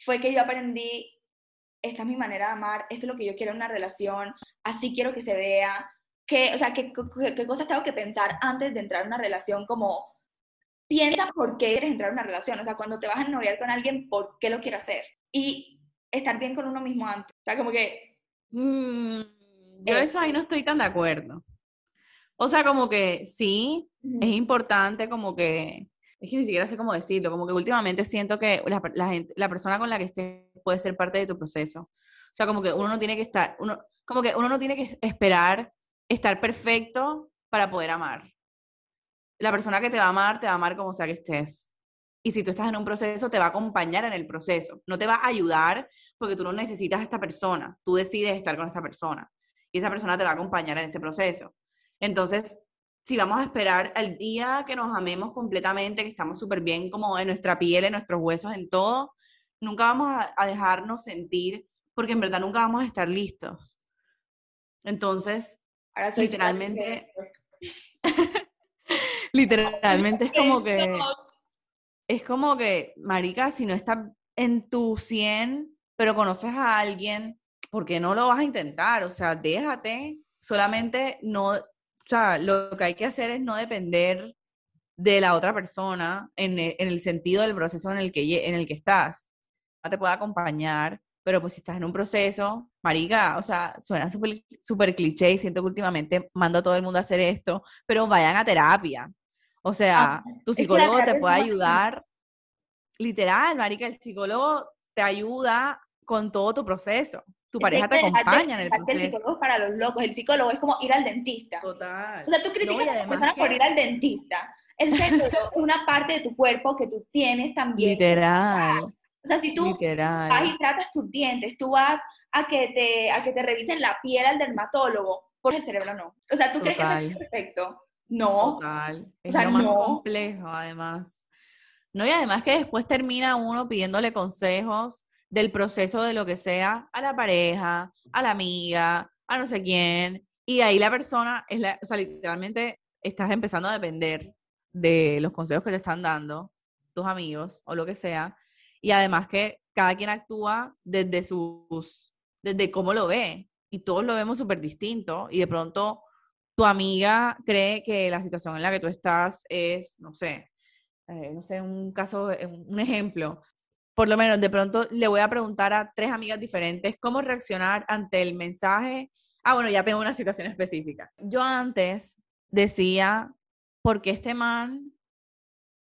fue que yo aprendí esta es mi manera de amar, esto es lo que yo quiero en una relación, así quiero que se vea, qué, o sea, qué, qué, cosas tengo que pensar antes de entrar en una relación, como piensa por qué quieres entrar en una relación, o sea, cuando te vas a noviar con alguien, ¿por qué lo quiero hacer? Y estar bien con uno mismo antes, o sea, como que... Mm, yo eso ahí no estoy tan de acuerdo. O sea, como que sí, es importante como que es que ni siquiera sé cómo decirlo, como que últimamente siento que la, la, gente, la persona con la que estés puede ser parte de tu proceso. O sea, como que uno no tiene que estar, uno, como que uno no tiene que esperar estar perfecto para poder amar. La persona que te va a amar, te va a amar como sea que estés. Y si tú estás en un proceso, te va a acompañar en el proceso. No te va a ayudar porque tú no necesitas a esta persona. Tú decides estar con esta persona. Y esa persona te va a acompañar en ese proceso. Entonces, si vamos a esperar al día que nos amemos completamente, que estamos súper bien como en nuestra piel, en nuestros huesos, en todo, nunca vamos a, dejarnos sentir porque en verdad nunca vamos a estar listos. Entonces, literalmente, literalmente es como que, es como que, marica, si no estás en tu 100, pero conoces a alguien, ¿por qué no lo vas a intentar? O sea, déjate, solamente no, sea, lo que hay que hacer es no depender de la otra persona en, e, el sentido del proceso en el que, en el que estás. No te puede acompañar, pero pues si estás en un proceso, marica, o sea, suena súper super cliché y siento que últimamente mando a todo el mundo a hacer esto, pero vayan a terapia. O sea, ah, tu psicólogo te puede ayudar. Literal, marica, el psicólogo te ayuda con todo tu proceso tu pareja te acompaña en el proceso. El psicólogo es para los locos, el psicólogo es como ir al dentista. Total. O sea, tú criticas a la persona por ir al dentista. El cerebro es una parte de tu cuerpo que tú tienes también. Literal. O sea, si tú vas y tratas tus dientes, tú vas a que te, a que te revisen la piel al dermatólogo, por el cerebro no. O sea, ¿tú crees que es perfecto? No. Total. Es o sea, lo más complejo, además. No, y además que después termina uno pidiéndole consejos del proceso de lo que sea a la pareja, a la amiga, a no sé quién. Y ahí la persona, es la, o sea, literalmente estás empezando a depender de los consejos que te están dando tus amigos o lo que sea. Y además que cada quien actúa desde sus, desde cómo lo ve. Y todos lo vemos súper distinto. Y de pronto tu amiga cree que la situación en la que tú estás es, no sé, eh, no sé, un caso, un ejemplo, por lo menos de pronto le voy a preguntar a tres amigas diferentes cómo reaccionar ante el mensaje Ah, bueno, ya tengo una situación específica. Yo antes decía, ¿por qué este man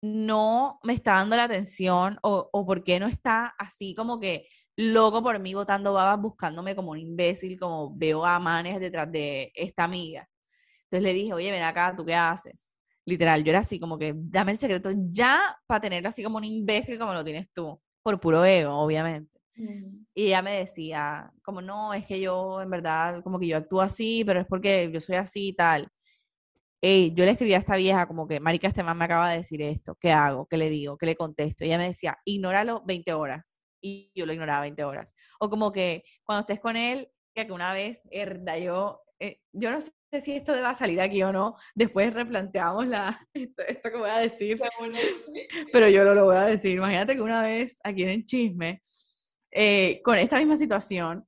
no me está dando la atención o, o por qué no está así como que loco por mí botando babas buscándome como un imbécil, como veo a manes detrás de esta amiga. Entonces le dije, oye, ven acá, ¿tú qué haces? Literal, yo era así como que dame el secreto ya para tenerlo así como un imbécil como lo tienes tú, por puro ego, obviamente. Y ella me decía, como no, es que yo en verdad, como que yo actúo así, pero es porque yo soy así y tal. Ey, yo le escribí a esta vieja como que, marica, este man me acaba de decir esto, ¿qué hago? ¿Qué le digo? ¿Qué le contesto? Y ella me decía, ignóralo 20 horas. Y yo lo ignoraba 20 horas. O como que cuando estés con él, que una vez, herda, yo, eh, yo no sé si esto deba salir aquí o no. Después replanteamos la, esto, que voy a decir. Pero yo no lo voy a decir. Imagínate que una vez aquí en el chisme, eh, con esta misma situación,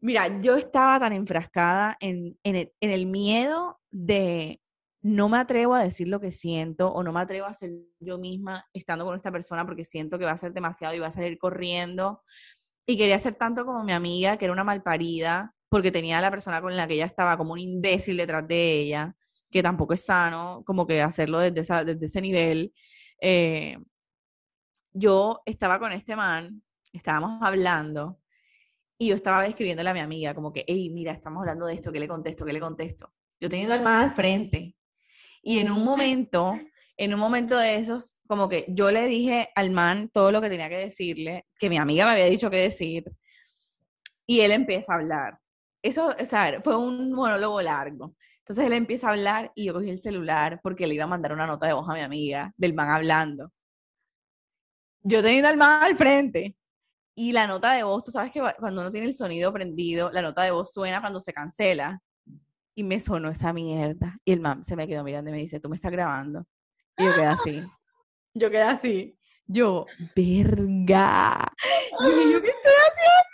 mira, yo estaba tan enfrascada en, en, el, miedo de no me atrevo a decir lo que siento o no me atrevo a ser yo misma estando con esta persona porque siento que va a ser demasiado y va a salir corriendo. Y quería ser tanto como mi amiga, que era una malparida, porque tenía a la persona con la que ella estaba como un imbécil detrás de ella, que tampoco es sano, como que hacerlo desde, desde ese nivel. Eh, yo estaba con este man estábamos hablando y yo estaba escribiéndole a mi amiga, como que, hey, mira, estamos hablando de esto, ¿qué le contesto? ¿Qué le contesto? Yo teniendo al man al frente. Y en un momento, en un momento de esos, como que yo le dije al man todo lo que tenía que decirle, que mi amiga me había dicho que decir, y él empieza a hablar. Eso, o sea, fue un monólogo largo. Entonces él empieza a hablar y yo cogí el celular porque le iba a mandar una nota de voz a mi amiga del man hablando. Yo teniendo al man al frente. Y la nota de voz, tú sabes que cuando uno tiene el sonido prendido, la nota de voz suena cuando se cancela. Y me sonó esa mierda. Y el man se me quedó mirando y me dice, tú me estás grabando. Y yo quedé así. Yo quedé así. Yo, verga. Y ¿yo qué estoy haciendo?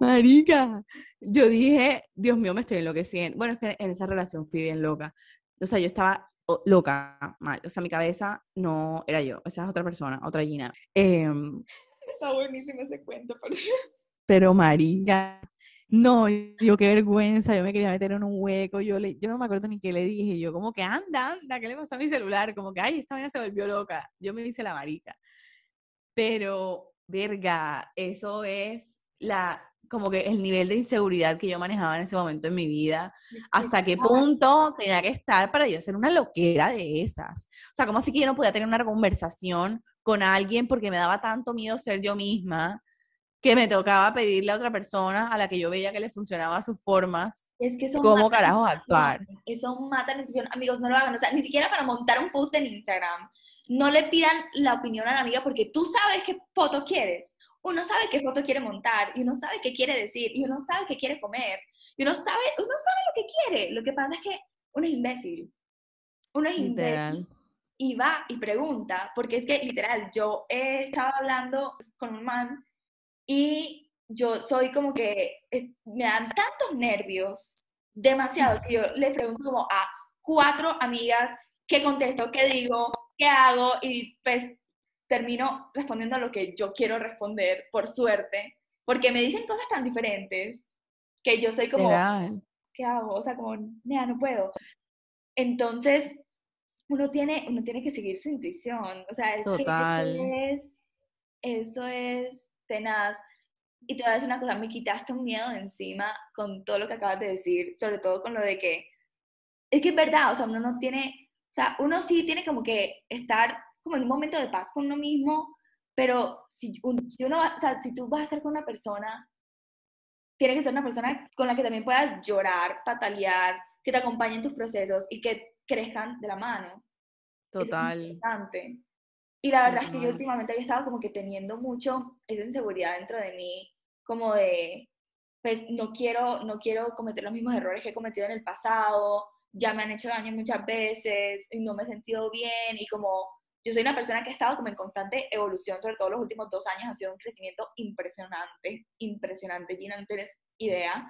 Marica. Yo dije, Dios mío, me estoy enloqueciendo. Bueno, es que en esa relación fui bien loca. O sea, yo estaba loca, mal. O sea, mi cabeza no era yo, esa es otra persona, otra Gina. Em, Está buenísimo ese cuento, pero... pero marica, no, yo qué vergüenza, yo me quería meter en un hueco, yo, le, yo no me acuerdo ni qué le dije, yo como que anda, anda, ¿qué le pasó a mi celular? Como que, ay, esta vaina se volvió loca, yo me hice la marica. Pero, verga, eso es la, como que el nivel de inseguridad que yo manejaba en ese momento en mi vida, hasta qué punto tenía que estar para yo ser una loquera de esas. O sea, como así que yo no podía tener una conversación con alguien porque me daba tanto miedo ser yo misma que me tocaba pedirle a otra persona a la que yo veía que le funcionaba sus formas, es que cómo carajos actuar. Eso mata la intención. Amigos, no lo hagan. O sea, ni siquiera para montar un post en Instagram. No le pidan la opinión a la amiga porque tú sabes qué foto quieres uno sabe qué foto quiere montar, y uno sabe qué quiere decir, y uno sabe qué quiere comer, y uno sabe, uno sabe lo que quiere. Lo que pasa es que uno es imbécil. Uno es imbécil. Y va y pregunta, porque es que literal, yo he estado hablando con un man y yo soy como que eh, me dan tantos nervios, demasiado, que yo le pregunto como a cuatro amigas qué contesto, qué digo, qué hago, y pues termino respondiendo a lo que yo quiero responder, por suerte, porque me dicen cosas tan diferentes que yo soy como, ¿qué hago? O sea, como, mira, no puedo. Entonces, uno tiene, uno tiene que seguir su intuición, o sea, es Total. eso es, eso es tenaz. Y te voy a decir una cosa, me quitaste un miedo de encima con todo lo que acabas de decir, sobre todo con lo de que, es que es verdad, o sea, uno no tiene, o sea, uno sí tiene como que estar como en un momento de paz con uno mismo, pero si, si uno, o sea, si tú vas a estar con una persona, tiene que ser una persona con la que también puedas llorar, patalear, que te acompañe en tus procesos y que crezcan de la mano. Total. Es importante. Y la verdad es que yo últimamente había estado como que teniendo mucho esa inseguridad dentro de mí, como de, pues no quiero, no quiero cometer los mismos errores que he cometido en el pasado, ya me han hecho daño muchas veces, y no me he sentido bien, y como yo soy una persona que ha estado como en constante evolución, sobre todo los últimos dos años, ha sido un crecimiento impresionante, impresionante, Gina, no tienes idea.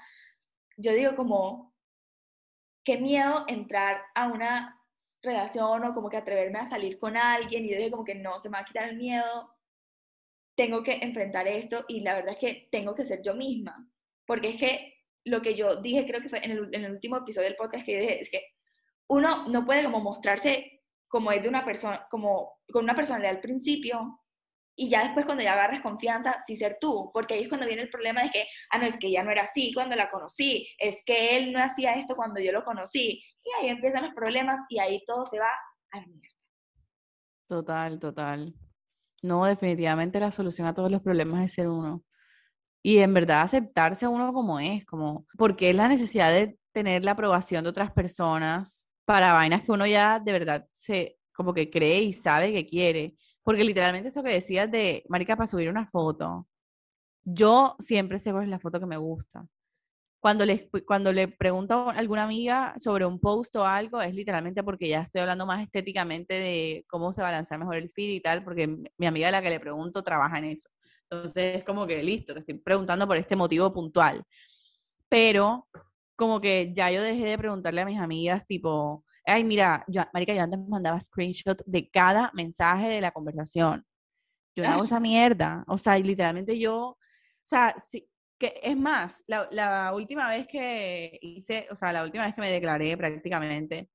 Yo digo como, qué miedo entrar a una relación o como que atreverme a salir con alguien y yo como que no, se me va a quitar el miedo. tengo que enfrentar esto y la verdad es que tengo que ser yo misma, porque es que lo que yo dije, creo que fue en el, en el último episodio del podcast que dije, es que uno no puede como mostrarse como es de una persona, como con una personalidad al principio y ya después cuando ya agarras confianza, sí ser tú, porque ahí es cuando viene el problema de que, ah, no, es que ya no era así cuando la conocí, es que él no hacía esto cuando yo lo conocí, y ahí empiezan los problemas y ahí todo se va a la mierda. Total, total. No, definitivamente la solución a todos los problemas es ser uno. Y en verdad aceptarse uno como es, como, porque es la necesidad de tener la aprobación de otras personas para vainas que uno ya de verdad se, como que cree y sabe que quiere. Porque literalmente eso que decías de, marica, para subir una foto, yo siempre sé cuál es la foto que me gusta. Cuando le, cuando le pregunto a alguna amiga sobre un post o algo, es literalmente porque ya estoy hablando más estéticamente de cómo se va a lanzar mejor el feed y tal, porque mi amiga a la que le pregunto trabaja en eso. Entonces es como que listo, te estoy preguntando por este motivo puntual. Pero como que ya yo dejé de preguntarle a mis amigas, tipo, ay, mira, yo, Marica, yo antes mandaba screenshot de cada mensaje de la conversación. Yo no hago esa mierda. O sea, literalmente yo, o sea, que es más, la, última vez que hice, o sea, la última vez que me declaré prácticamente,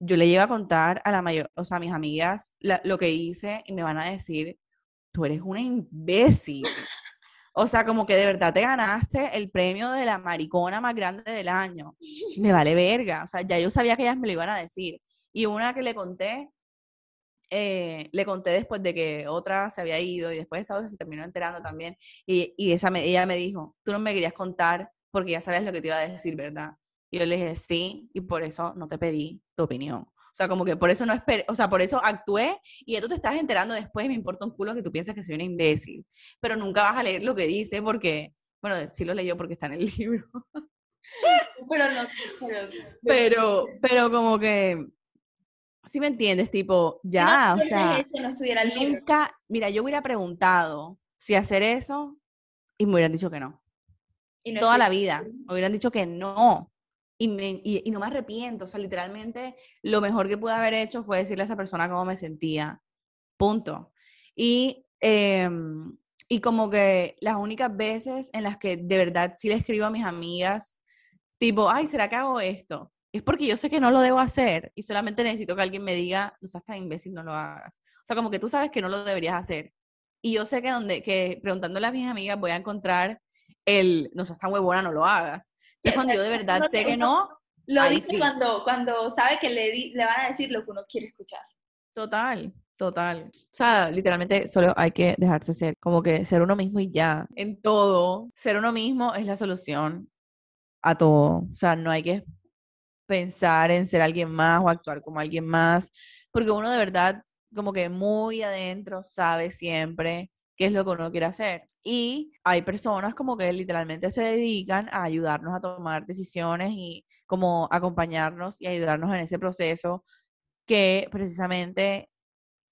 yo le iba a contar a la mayor, o sea, a mis amigas lo que hice y me van a decir, tú eres una imbécil. O sea, como que de verdad te ganaste el premio de la maricona más grande del año. Me vale verga. O sea, ya yo sabía que ellas me lo iban a decir. Y una que le conté, eh, le conté después de que otra se había ido y después esa otra se terminó enterando también. Y, y esa me, ella me dijo, tú no me querías contar porque ya sabías lo que te iba a decir, ¿verdad? Y yo le dije, sí, y por eso no te pedí tu opinión. O sea, como que por eso no esperé, o sea, por eso actué y tú te estás enterando después, me importa un culo que tú pienses que soy una imbécil, pero nunca vas a leer lo que dice porque, bueno, sí lo leyó porque está en el libro. pero no, pero, pero, como que, si me entiendes, tipo, ya, o sea, nunca, mira, yo hubiera preguntado si hacer eso y me hubieran dicho que no. Toda la vida, me hubieran dicho que no y, y, no me arrepiento, o sea, literalmente lo mejor que pude haber hecho fue decirle a esa persona cómo me sentía, punto. Y, em, y como que las únicas veces en las que de verdad sí le escribo a mis amigas, tipo, ay, ¿será que hago esto? Es porque yo sé que no lo debo hacer y solamente necesito que alguien me diga, no seas tan imbécil, no lo hagas. O sea, como que tú sabes que no lo deberías hacer. Y yo sé que, donde, que preguntándole a mis amigas voy a encontrar el, no seas tan huevona, no lo hagas. Es cuando yo de verdad sé que no. Lo dice cuando, cuando sabe que le, le van a decir lo que uno quiere escuchar. Total, total. O sea, literalmente solo hay que dejarse ser, como que ser uno mismo y ya. En todo, ser uno mismo es la solución a todo. O sea, no hay que pensar en ser alguien más o actuar como alguien más, porque uno de verdad, como que muy adentro, sabe siempre qué es lo que uno quiere hacer. Y hay personas como que literalmente se dedican a ayudarnos a tomar decisiones y como acompañarnos y ayudarnos en ese proceso que precisamente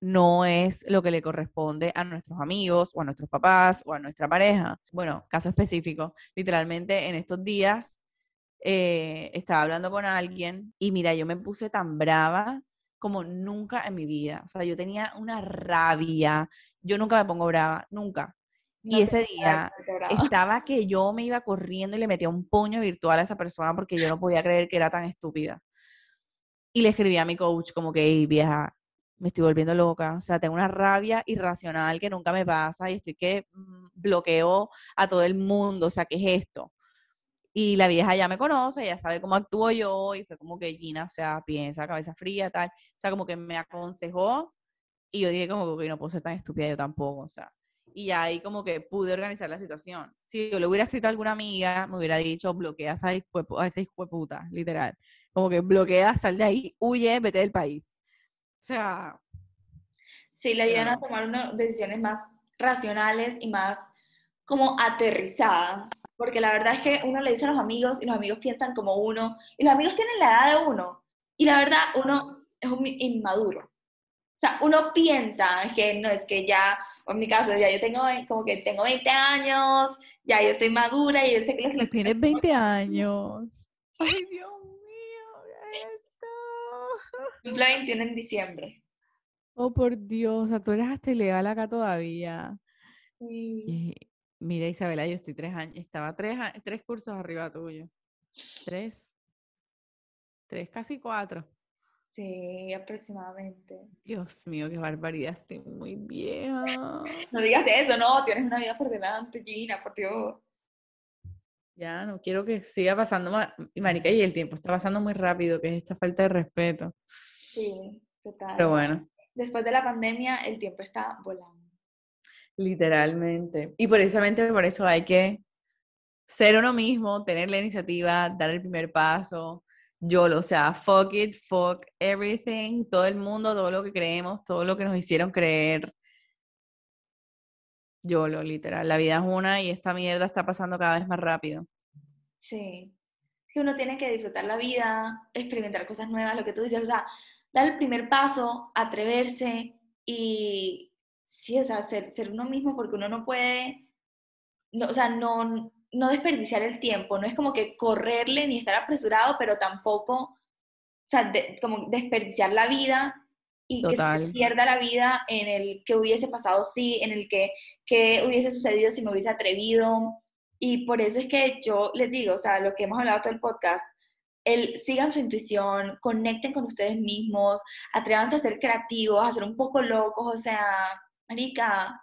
no es lo que le corresponde a nuestros amigos o a nuestros papás o a nuestra pareja. Bueno, caso específico, literalmente en estos días eh, estaba hablando con alguien y mira, yo me puse tan brava como nunca en mi vida. O sea, yo tenía una rabia. Yo nunca me pongo brava, nunca. y ese día estaba que yo me iba corriendo y le metía un puño virtual a esa persona porque yo no podía creer que era tan estúpida. Y le escribí a mi coach como que, hey, vieja, me estoy volviendo loca. O sea, tengo una rabia irracional que nunca me pasa y estoy que mm, bloqueo a todo el mundo. O sea, ¿qué es esto? Y la vieja ya me conoce, ya sabe cómo actúo yo y fue como que Gina, o sea, piensa, cabeza fría, tal. O sea, como que me aconsejó y yo dije como que no puedo ser tan estúpida yo tampoco, o sea. Y ahí como que pude organizar la situación. Si yo le hubiera escrito a alguna amiga, me hubiera dicho, bloquea a esa hijo puta, literal. Como que bloquea, sal de ahí, huye, vete del país. O sea... Sí, le ayudan a tomar unas decisiones más racionales y más como aterrizadas, porque la verdad es que uno le dice a los amigos y los amigos piensan como uno, y los amigos tienen la edad de uno, y la verdad uno es un inmaduro. O sea, uno piensa que no es que ya, en mi caso, ya yo tengo como que tengo 20 años, ya yo estoy madura y yo sé que los que... Tienes 20 años. Ay, Dios mío, esto. Cumple 21 en diciembre. Oh, por Dios, o sea, tú eres hasta ilegal acá todavía. mira, Isabela, yo estoy tres años, estaba tres, tres cursos arriba tuyo. Tres. Tres, casi cuatro. Sí, aproximadamente. Dios mío, qué barbaridad, estoy muy vieja. No digas eso, no, tienes una vida por delante, Gina, por Dios. Ya, no quiero que siga pasando más. Marica, y el tiempo está pasando muy rápido, que es esta falta de respeto. Sí, total. Pero bueno. Después de la pandemia, el tiempo está volando. Literalmente. Y precisamente por eso hay que ser uno mismo, tener la iniciativa, dar el primer paso. Yo lo, o sea, fuck it, fuck everything, todo el mundo, todo lo que creemos, todo lo que nos hicieron creer. Yo lo, literal. La vida es una y esta mierda está pasando cada vez más rápido. Sí. Que uno tiene que disfrutar la vida, experimentar cosas nuevas, lo que tú dices, o sea, dar el primer paso, atreverse y, sí, o sea, ser, ser uno mismo porque uno no puede, no, o sea, no, no desperdiciar el tiempo, no es como que correrle ni estar apresurado, pero tampoco, o sea, como desperdiciar la vida y que se pierda la vida en el que hubiese pasado sí, en el que, que hubiese sucedido si me hubiese atrevido. Y por eso es que yo les digo, o sea, lo que hemos hablado todo el podcast, el sigan su intuición, conecten con ustedes mismos, atrévanse a ser creativos, a ser un poco locos, o sea, marica,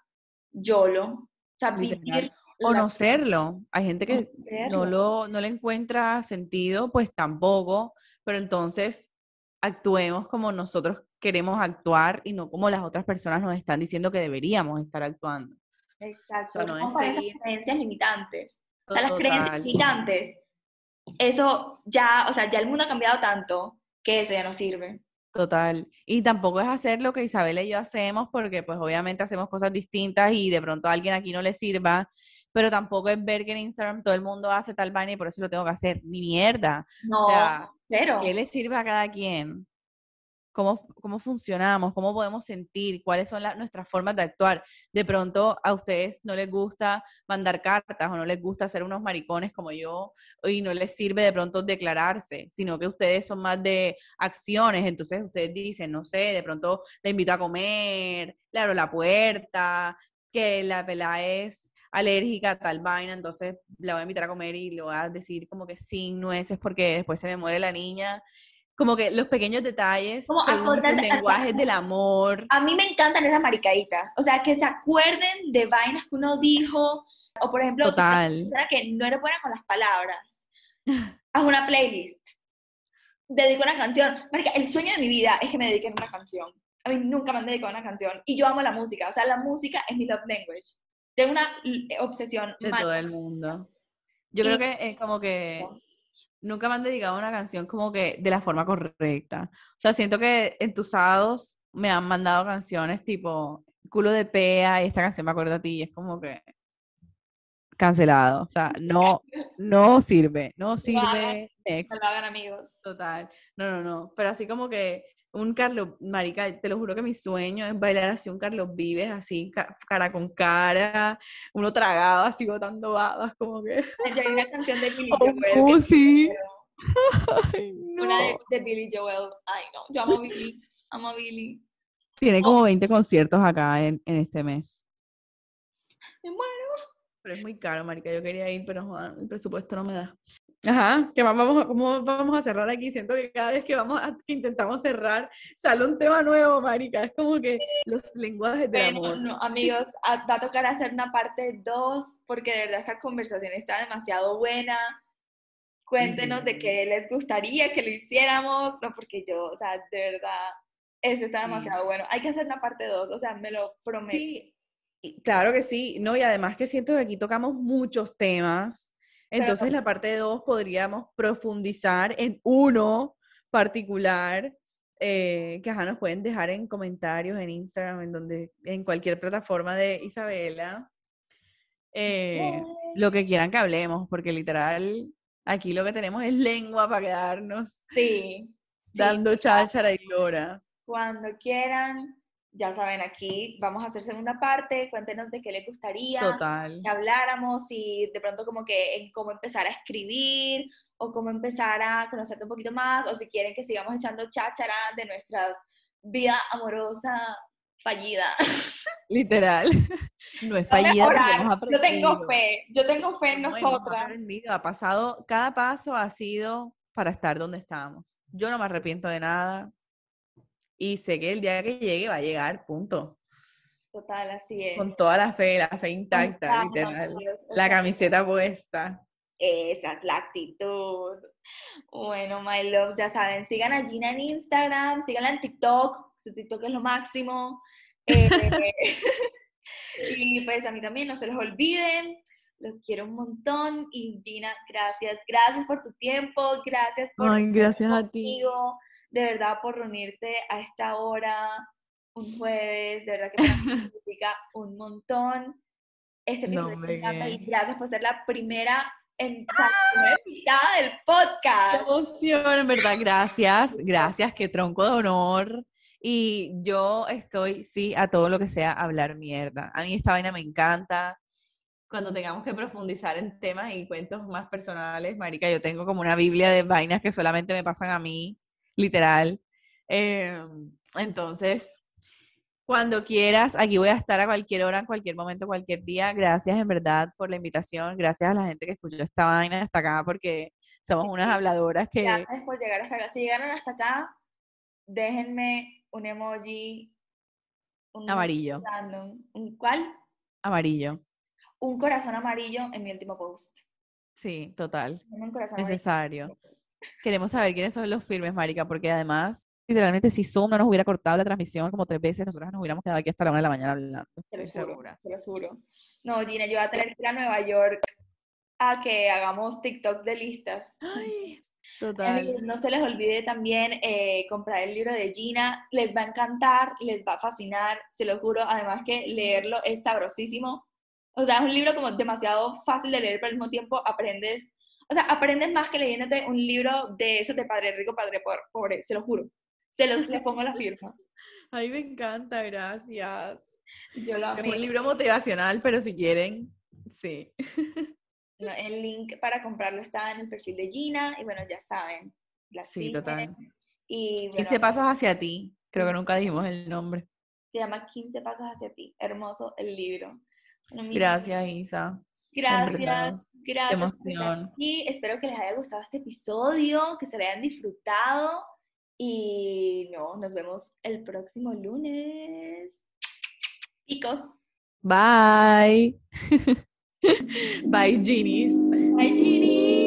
YOLO. O sea, vivir o no serlo. Hay gente que no, lo, no le encuentra sentido, pues tampoco, pero entonces actuemos como nosotros queremos actuar y no como las otras personas nos están diciendo que deberíamos estar actuando. Exacto. O no es seguir... creencias limitantes. O sea, las creencias limitantes, eso ya, o sea, ya el mundo ha cambiado tanto que eso ya no sirve. Total. Y tampoco es hacer lo que Isabel y yo hacemos porque pues obviamente hacemos cosas distintas y de pronto a alguien aquí no le sirva pero tampoco es ver que en Instagram todo el mundo hace tal vaina y por eso lo tengo que hacer. Ni mierda. No, o sea, cero. ¿qué le sirve a cada quien? ¿Cómo, cómo funcionamos? ¿Cómo podemos sentir? ¿Cuáles son nuestras formas de actuar? De pronto a ustedes no les gusta mandar cartas o no les gusta ser unos maricones como yo y no les sirve de pronto declararse, sino que ustedes son más de acciones. Entonces ustedes dicen, no sé, de pronto le invito a comer, le abro la puerta, que la pela es alérgica a tal vaina, entonces la voy a invitar a comer y le voy a decir como que sin nueces porque después se me muere la niña. Como que los pequeños detalles, como según sus lenguajes del amor. A mí me encantan esas maricaditas, o sea, que se acuerden de vainas que uno dijo, o por ejemplo, Total. que no eres buena con las palabras, haz una playlist, dedico una canción. Marica, el sueño de mi vida es que me dediquen una canción. A mí nunca me han dedicado una canción y yo amo la música, o sea, la música es mi love language de una eh, obsesión. De todo el mundo. Yo creo que es como que nunca me han dedicado una canción como que de la forma correcta. O sea, siento que entusados me han mandado canciones tipo culo de pea y esta canción me acuerdo a ti y es como que cancelado. O sea, no, no sirve, no sirve. No lo hagan amigos. Total. No, no, no. Pero así como que un Carlos, marica, te lo juro que mi sueño es bailar así un Carlos Vives, así cara con cara, uno tragado, así botando babas, como que... hay una canción de Billy oh, Joel. sí. Una de, Billy Joel. Ay, no, yo amo a Billy, amo a Billy. Tiene como 20 conciertos acá en, en este mes. Me muero. Pero es muy caro, marica, yo quería ir, pero el presupuesto no me da. Ajá, que vamos, ¿cómo vamos a cerrar aquí? Siento que cada vez que vamos a, que intentamos cerrar, sale un tema nuevo, marica. Es como que los lenguajes de amor. No, amigos, va a tocar hacer una parte 2, porque de verdad esta conversación está demasiado buena. Cuéntenos de qué les gustaría que lo hiciéramos, no, porque yo, o sea, de verdad, eso está demasiado bueno. Hay que hacer una parte 2, o sea, me lo prometo. Sí. Claro que sí, no, y además que siento que aquí tocamos muchos temas entonces, la parte 2 podríamos profundizar en uno particular eh, que nos pueden dejar en comentarios en Instagram, en donde, en cualquier plataforma de Isabela, eh, lo que quieran que hablemos, porque literal aquí lo que tenemos es lengua para quedarnos. Sí. Dando cháchara y lora. Cuando quieran, ya saben, aquí vamos a hacer segunda parte, cuéntenos de qué les gustaría que habláramos y de pronto como que en cómo empezar a escribir o cómo empezar a conocerte un poquito más o si quieren que sigamos echando cháchara de nuestras vida amorosa fallida. Literal. No es fallida. Yo tengo fe, yo tengo fe en nosotras. Ha pasado, cada paso ha sido para estar donde estamos. Yo no me arrepiento de nada. Y sé que el día que llegue va a llegar, punto. Total, así es. Con toda la fe, la fe intacta, literal. La camiseta puesta. Esa es la actitud. Bueno, my love, ya saben, sigan a Gina en Instagram, síganla en TikTok, su TikTok es lo máximo. Eh, y pues a mí también, no se los olviden, los quiero un montón. Y Gina, gracias, gracias por tu tiempo, gracias por... Ay, gracias a ti. De verdad, por reunirte a esta hora, un jueves, de verdad que me significa un montón. Este episodio no, y gracias por ser la primera en invitada del podcast. Qué emoción, en verdad, gracias, gracias, qué tronco de honor. Y yo estoy, sí, a todo lo que sea hablar mierda. A mí esta vaina me encanta. Cuando tengamos que profundizar en temas y cuentos más personales, marica, yo tengo como una biblia de vainas que solamente me pasan a mí, literal. Em, entonces, cuando quieras, aquí voy a estar a cualquier hora, en cualquier momento, cualquier día. Gracias en verdad por la invitación. Gracias a la gente que escuchó esta vaina hasta acá porque somos unas habladoras que... Gracias por llegar hasta acá. Si llegaron hasta acá, déjenme un emoji. amarillo. ¿Un cuál? Amarillo. Un corazón amarillo en mi último post. Sí, total. Necesario. Queremos saber quiénes son los firmes, Marica, porque además literalmente si Zoom no nos hubiera cortado la transmisión como tres veces, nosotros nos hubiéramos quedado aquí hasta la una de la mañana hablando. Se lo juro, se lo juro. No, Gina, yo voy a tener que ir a Nueva York a que hagamos TikToks de listas. Ay, total. No se les olvide también eh, comprar el libro de Gina, les va a encantar, les va a fascinar, se lo juro. Además que leerlo es sabrosísimo. O sea, es un libro como demasiado fácil de leer, pero al mismo tiempo aprendes, o sea, aprendes más que leyéndote un libro de eso de Padre Rico, Padre Pobre, se lo juro. Se los le pongo la firma. Ay, me encanta, gracias. Yo lo Es un libro motivacional, pero si quieren, sí. El link para comprarlo está en el perfil de Gina y bueno, ya saben. sí, total. Y 15 pasos hacia ti. Creo que nunca dijimos el nombre. Se llama 15 pasos hacia ti. Hermoso el libro. gracias, Isa. Gracias. Gracias. Qué emoción. Y espero que les haya gustado este episodio, que se lo hayan disfrutado. Y no, nos vemos el próximo lunes. Picos. Bye. Bye, genies. Bye, genies.